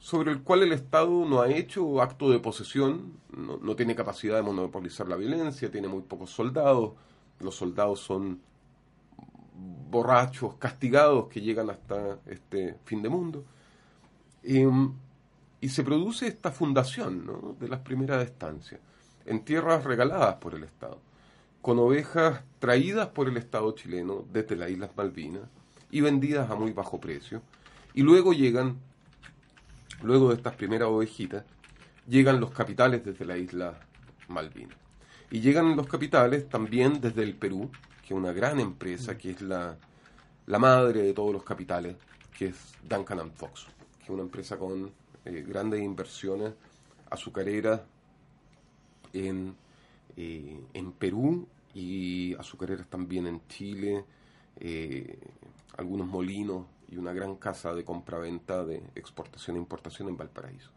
sobre el cual el Estado no ha hecho acto de posesión, no, no, tiene capacidad de monopolizar la violencia, tiene muy pocos soldados, los soldados son borrachos, castigados que llegan hasta este fin de mundo. Eh, y se produce esta fundación de las primeras estancias en tierras regaladas por el Estado, con ovejas traídas por el Estado chileno desde las Islas Malvinas y vendidas a muy bajo precio. Y luego llegan, luego de estas primeras ovejitas, llegan los capitales desde la isla Malvinas. Y llegan los capitales también desde el Perú, que es una gran empresa, que es la, la madre de todos los capitales, que es Duncan and Fox, que es una empresa con eh, grandes inversiones azucareras en, eh, en Perú y azucareras también en Chile, eh, algunos molinos y una gran casa de compra-venta de exportación e importación en Valparaíso.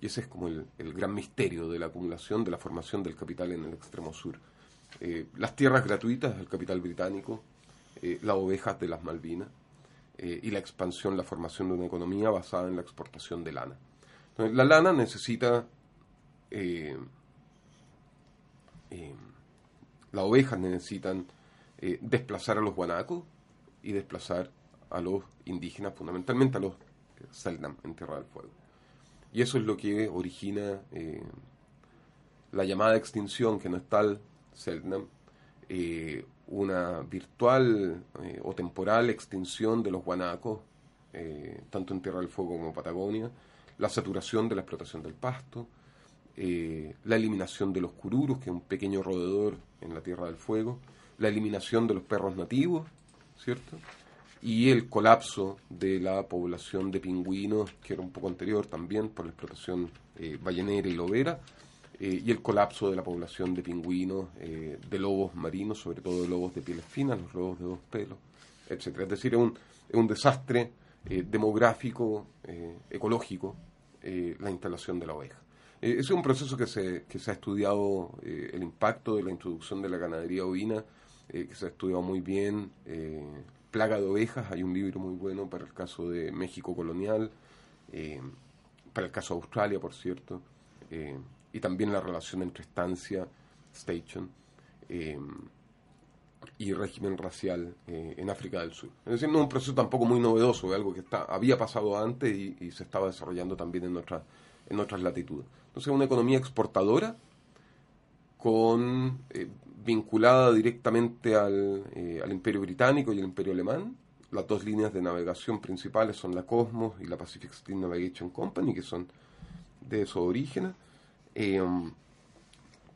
Y ese es como el, el, gran misterio de la acumulación, de la formación del capital en el extremo sur. Las tierras gratuitas del capital británico, las ovejas de las Malvinas eh, y la expansión, la formación de una economía basada en la exportación de lana. La lana necesita... las ovejas necesitan desplazar a los guanacos y desplazar a los indígenas, fundamentalmente a los Selknam en Tierra del Fuego. Y eso es lo que origina eh, la llamada extinción, que no es tal, Selknam, eh, una virtual eh, o temporal extinción de los guanacos, tanto en Tierra del Fuego como en Patagonia, la saturación de la explotación del pasto, la eliminación de los cururos, que es un pequeño roedor en la Tierra del Fuego, la eliminación de los perros nativos, ¿cierto? y el colapso de la población de pingüinos, que era un poco anterior también por la explotación eh, ballenera y lobera, eh, y el colapso de la población de pingüinos, eh, de lobos marinos, sobre todo de lobos de pieles finas, los lobos de dos pelos, etcétera. Es decir, es un, es un desastre demográfico, ecológico, la instalación de la oveja. ese es un proceso que se, que se ha estudiado, el impacto de la introducción de la ganadería ovina, que se ha estudiado muy bien Plaga de ovejas, hay un libro muy bueno para el caso de México colonial, eh, para el caso de Australia, por cierto, eh, y también la relación entre estancia, station, eh, y régimen racial en África del Sur. Es decir, no es un proceso tampoco muy novedoso, es algo que está, había pasado antes y, se estaba desarrollando también en, otras en otras latitudes. Entonces, una economía exportadora con vinculada directamente eh, al, Imperio Británico y al Imperio Alemán. Las dos líneas de navegación principales son la Cosmos y la Pacific Steam Navigation Company, que son de esos orígenes. Eh,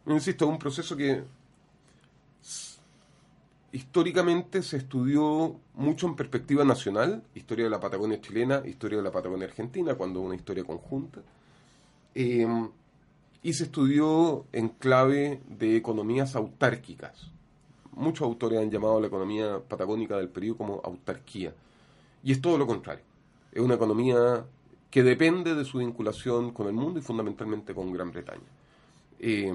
insisto, es un proceso que históricamente se estudió mucho en perspectiva nacional, historia de la Patagonia chilena, historia de la Patagonia argentina, cuando una historia conjunta. Eh, y se estudió en clave de economías autárquicas. Muchos autores han llamado la economía patagónica del periodo como autarquía. Y es todo lo contrario. Es una economía que depende de su vinculación con el mundo y fundamentalmente con Gran Bretaña. Eh,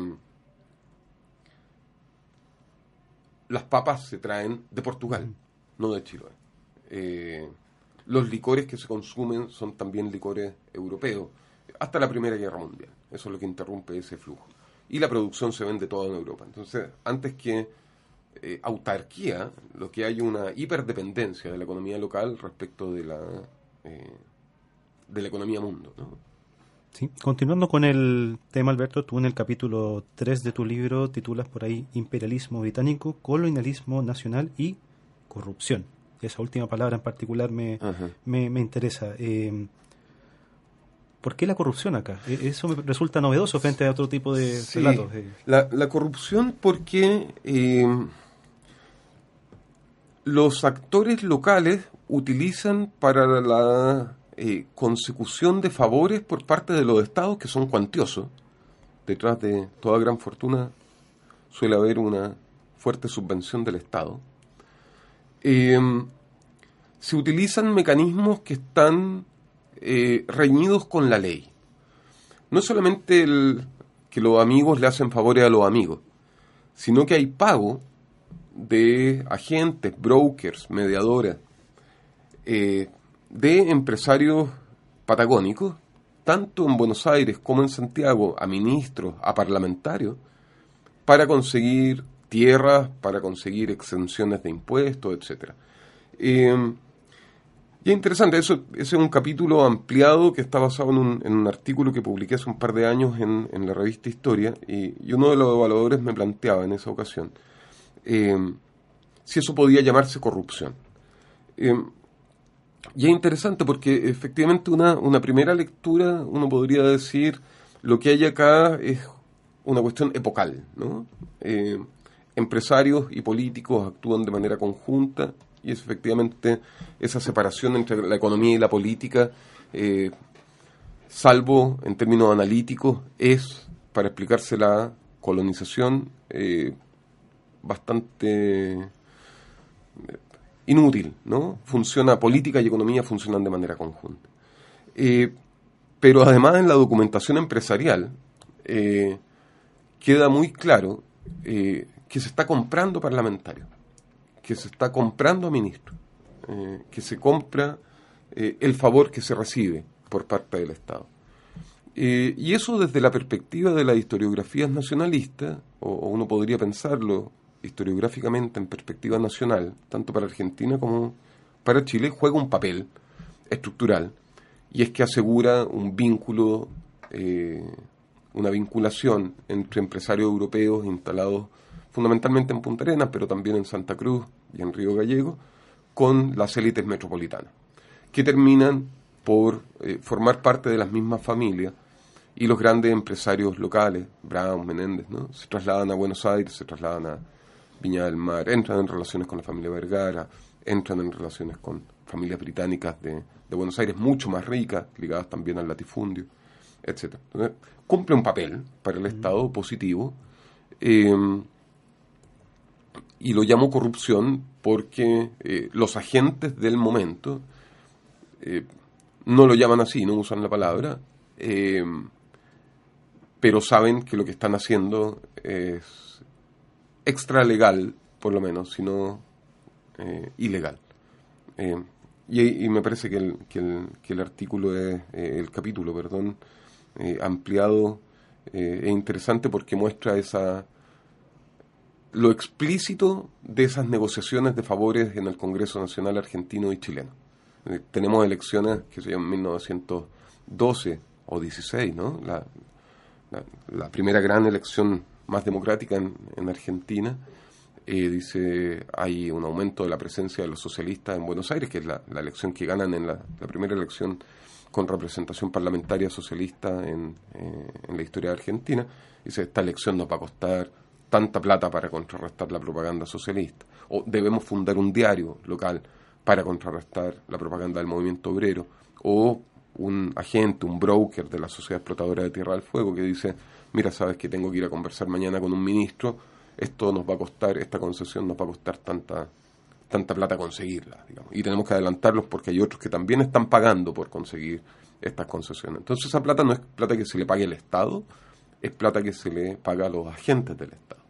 las papas se traen de Portugal, no de Chile. Eh, los licores que se consumen son también licores europeos, hasta la Primera Guerra Mundial. Eso es lo que interrumpe ese flujo. Y la producción se vende toda en Europa. Entonces, antes que eh, autarquía, lo que hay una hiperdependencia de la economía local respecto de la, eh, de la economía mundo. Sí. Continuando con el tema, Alberto, tú en el capítulo 3 de tu libro titulas por ahí Imperialismo británico, colonialismo nacional y corrupción. Esa última palabra en particular me, me, me interesa. Eh, ¿Por qué la corrupción acá? E, eso me resulta novedoso frente a otro tipo de relatos. Eh. La, corrupción porque eh, los actores locales utilizan para la eh, consecución de favores por parte de los estados que son cuantiosos. Detrás de toda gran fortuna suele haber una fuerte subvención del Estado. se utilizan mecanismos que están eh, reñidos con la ley. No solamente el, que los amigos le hacen favores a los amigos, sino que hay pago de agentes, brokers, mediadoras, eh, de empresarios patagónicos, tanto en Buenos Aires como en Santiago, a ministros, a parlamentarios, para conseguir tierras, para conseguir exenciones de impuestos, etc. Y es interesante, eso, ese es un capítulo ampliado que está basado en un, artículo que publiqué hace un par de años en, la revista Historia, y, uno de los evaluadores me planteaba en esa ocasión eh, si eso podía llamarse corrupción. Eh, y es interesante porque efectivamente una, una primera lectura, uno podría decir, lo que hay acá es una cuestión epocal, ¿no? Eh, empresarios y políticos actúan de manera conjunta y es efectivamente esa separación entre la economía y la política, eh, salvo en términos analíticos, es, para explicarse la colonización, eh, bastante inútil, ¿no? Funciona, política y economía funcionan de manera conjunta. pero además en la documentación empresarial queda muy claro que se está comprando parlamentarios, que se está comprando eh, que se compra eh, el favor que se recibe por parte del Estado. Eh, y eso desde la perspectiva de las historiografías nacionalistas, o, uno podría pensarlo historiográficamente en perspectiva nacional, tanto para Argentina como para Chile, juega un papel estructural, y es que asegura un vínculo, una vinculación entre empresarios europeos instalados fundamentalmente en Punta Arenas, pero también en Santa Cruz y en Río Gallego, con las élites metropolitanas, que terminan por eh, formar parte de las mismas familias y los grandes empresarios locales, Brown, Menéndez, ¿no? se trasladan a Buenos Aires, se trasladan a Viña del Mar, entran en relaciones con la familia Vergara, entran en relaciones con familias británicas de, Buenos Aires mucho más ricas, ligadas también al latifundio, etc. cumple un papel para el Estado positivo. Eh, y lo llamo corrupción porque eh, los agentes del momento eh, no lo llaman así, no usan la palabra, pero saben que lo que están haciendo es extra legal, por lo menos, sino ilegal. Y, y, me parece que el, que el, que el artículo, es, el capítulo, perdón, ampliado es interesante porque muestra esa lo explícito de esas negociaciones de favores en el Congreso Nacional Argentino y Chileno. Eh, tenemos elecciones que se llaman 1912 o 16, ¿no? La, la, primera gran elección más democrática en, en Argentina. Eh, dice, hay un aumento de la presencia de los socialistas en Buenos Aires, que es la, elección que ganan en la, primera elección con representación parlamentaria socialista eh, en la historia de Argentina. Dice, esta elección nos va a costar tanta plata para contrarrestar la propaganda socialista. O debemos fundar un diario local para contrarrestar la propaganda del movimiento obrero. O un agente, un broker de la Sociedad Explotadora de Tierra del Fuego que dice, mira, sabes que tengo que ir a conversar mañana con un ministro, esto nos va a costar, esta concesión nos va a costar tanta, tanta plata conseguirla, digamos. Y tenemos que adelantarlos porque hay otros que también están pagando por conseguir estas concesiones. Entonces esa plata no es plata que se le pague el Estado, es plata que se le paga a los agentes del Estado.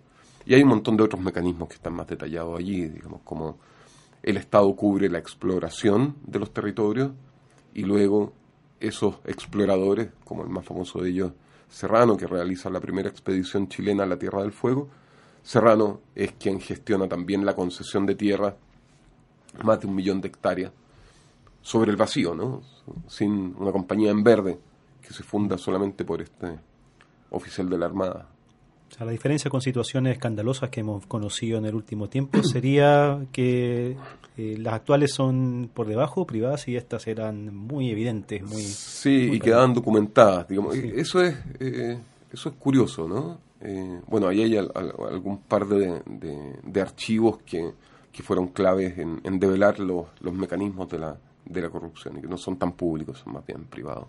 Y hay un montón de otros mecanismos que están más detallados allí, digamos, como el Estado cubre la exploración de los territorios y luego esos exploradores, como el más famoso de ellos, Serrano, que realiza la primera expedición chilena a la Tierra del Fuego. Serrano es quien gestiona también la concesión de tierra, más de un millón de hectáreas, sobre el vacío, ¿no? Sin una compañía en verde que se funda solamente por este oficial de la Armada, la diferencia con situaciones escandalosas que hemos conocido en el último tiempo sería que eh, las actuales son por debajo privadas y estas eran muy evidentes, muy sí y quedaban documentadas, digamos. Eso es eh, eso es curioso, ¿no? Eh, bueno, ahí hay algún par de, de, archivos que, que, fueron claves en, en develar los, los mecanismos de la, de la corrupción y que no son tan públicos, son más bien privados.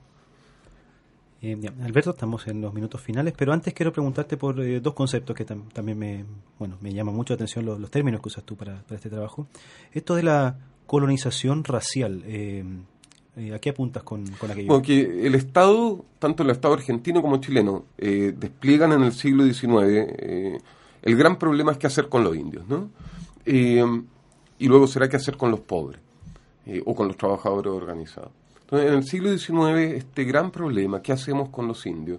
Eh, Alberto, estamos en los minutos finales, pero antes quiero preguntarte por eh, dos conceptos que también me, bueno, me llaman mucho la atención los, términos que usas tú para, este trabajo. Esto de la colonización racial, eh, ¿a qué apuntas con, con aquello? Bueno, que el Estado, tanto el Estado argentino como chileno, despliegan en el siglo XIX el gran problema es qué hacer con los indios, ¿no? y luego será qué hacer con los pobres o con los trabajadores organizados. Entonces, en el siglo XIX, este gran problema, ¿qué hacemos con los indios?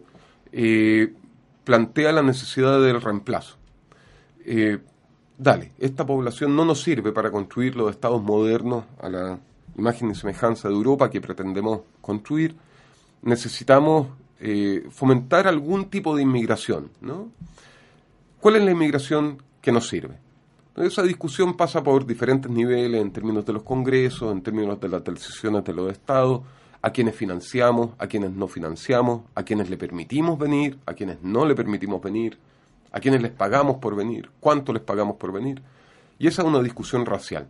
Eh, plantea la necesidad del reemplazo. Eh, dale, esta población no nos sirve para construir los estados modernos a la imagen y semejanza de Europa que pretendemos construir. Necesitamos eh, fomentar algún tipo de inmigración. ¿no? ¿Cuál es la inmigración que nos sirve? Esa discusión pasa por diferentes niveles en términos de los congresos, en términos de las decisiones de los estados, a quienes financiamos, a quienes no financiamos, a quienes le permitimos venir, a quienes no le permitimos venir, a quienes les pagamos por venir, cuánto les pagamos por venir. Y esa es una discusión racial.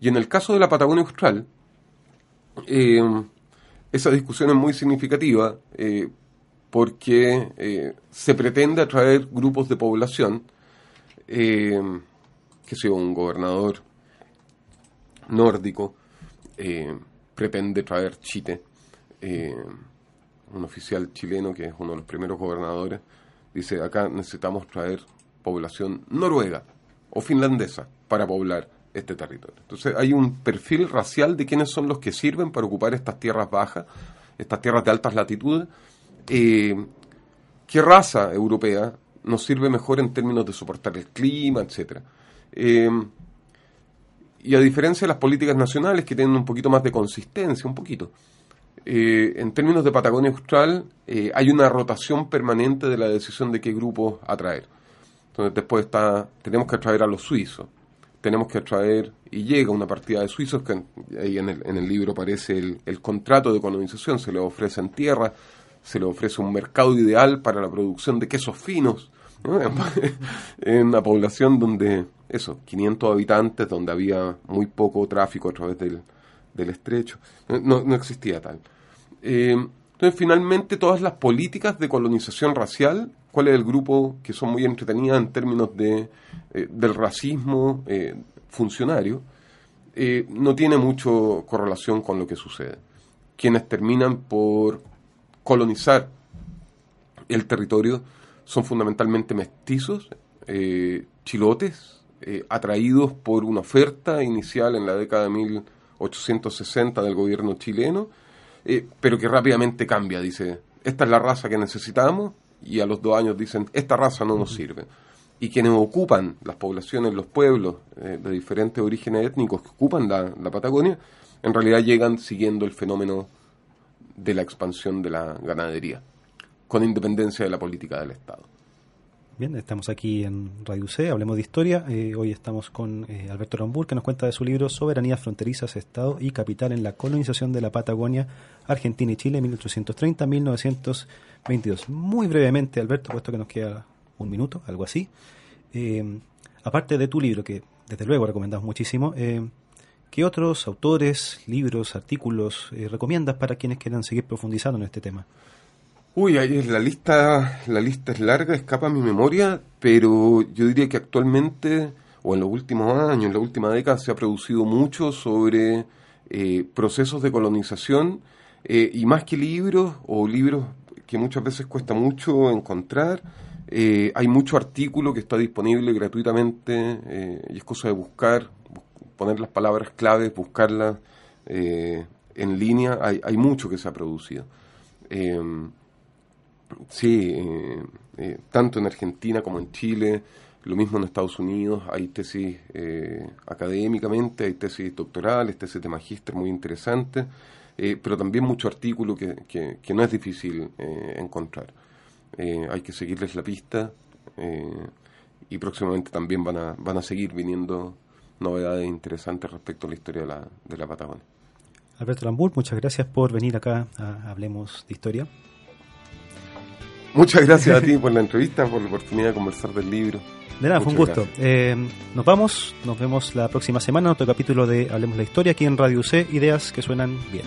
Y en el caso de la Patagonia Austral, eh, esa discusión es muy significativa eh, porque eh, se pretende atraer grupos de población, que sea un gobernador nórdico, pretende traer Chite, un oficial chileno que es uno de los primeros gobernadores, dice, acá necesitamos traer población noruega o finlandesa para poblar este territorio. Entonces hay un perfil racial de quiénes son los que sirven para ocupar estas tierras bajas, estas tierras de altas latitudes. Eh, ¿Qué raza europea nos sirve mejor en términos de soportar el clima, etcétera? Eh, y a diferencia de las políticas nacionales que tienen un poquito más de consistencia, un poquito, eh, en términos de Patagonia Austral hay una rotación permanente de la decisión de qué grupo atraer. Entonces después está, tenemos que atraer a los suizos, tenemos que atraer, y llega una partida de suizos, que ahí en el, en el libro aparece el, contrato de colonización, se le ofrece en tierra, se le ofrece un mercado ideal para la producción de quesos finos, en una población donde, eso, 500 habitantes, donde había muy poco tráfico a través del, del estrecho, no, no existía tal. Eh, entonces, finalmente, todas las políticas de colonización racial cuál es el grupo que son muy entretenidas en términos de, eh, del racismo eh, funcionario, no tiene mucho correlación con lo que sucede. Quienes terminan por colonizar el territorio son fundamentalmente mestizos, chilotes, atraídos por una oferta inicial en la década de 1860 del gobierno chileno, pero que rápidamente cambia, dice, esta es la raza que necesitamos, y a los dos años dicen, esta raza no nos sirve. Y quienes ocupan las poblaciones, los pueblos eh, de diferentes orígenes étnicos que ocupan la, Patagonia, en realidad llegan siguiendo el fenómeno de la expansión de la ganadería, con independencia de la política del Estado. Bien, estamos aquí en Radio C, hablemos de historia. Eh, hoy estamos con eh, Alberto Rambur, que nos cuenta de su libro Soberanía Fronterizas, Estado y Capital en la colonización de la Patagonia, Argentina y Chile, 1830-1900. 22. Muy brevemente, Alberto, puesto que nos queda un minuto, algo así. Eh, aparte de tu libro, que desde luego recomendamos muchísimo, eh, ¿qué otros autores, libros, artículos recomiendas para quienes quieran seguir profundizando en este tema? Uy, ahí la lista, la lista es larga, escapa mi memoria, pero yo diría que actualmente, o en los últimos años, en la última década, se ha producido mucho sobre procesos de colonización, y más que libros, o libros que muchas veces cuesta mucho encontrar. Eh, hay mucho artículo que está disponible gratuitamente eh, y es cosa de buscar, poner las palabras claves, buscarlas eh, en línea. Hay, hay, mucho que se ha producido. Sí, tanto en Argentina como en Chile, lo mismo en Estados Unidos, hay tesis académicamente, hay tesis doctorales, tesis de magíster muy interesantes. Eh, pero también mucho artículo que, que, no es difícil eh, encontrar. Eh, hay que seguirles la pista y próximamente también van a, van a seguir viniendo novedades interesantes respecto a la historia de la, de la Patagonia. Alberto Lambur, muchas gracias por venir acá a Hablemos de Historia. Muchas gracias a ti por la entrevista, por la oportunidad de conversar del libro. De nada, fue un gusto. nos vamos, nos vemos la próxima semana en otro capítulo de Hablemos de la Historia aquí en Radio C, ideas que suenan bien.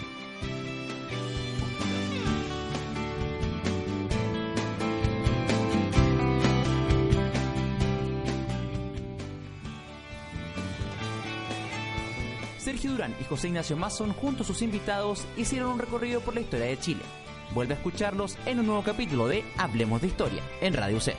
y José Ignacio Mason, junto a sus invitados, hicieron un recorrido por la historia de Chile. Vuelve a escucharlos en un nuevo capítulo de Hablemos de Historia en Radio C.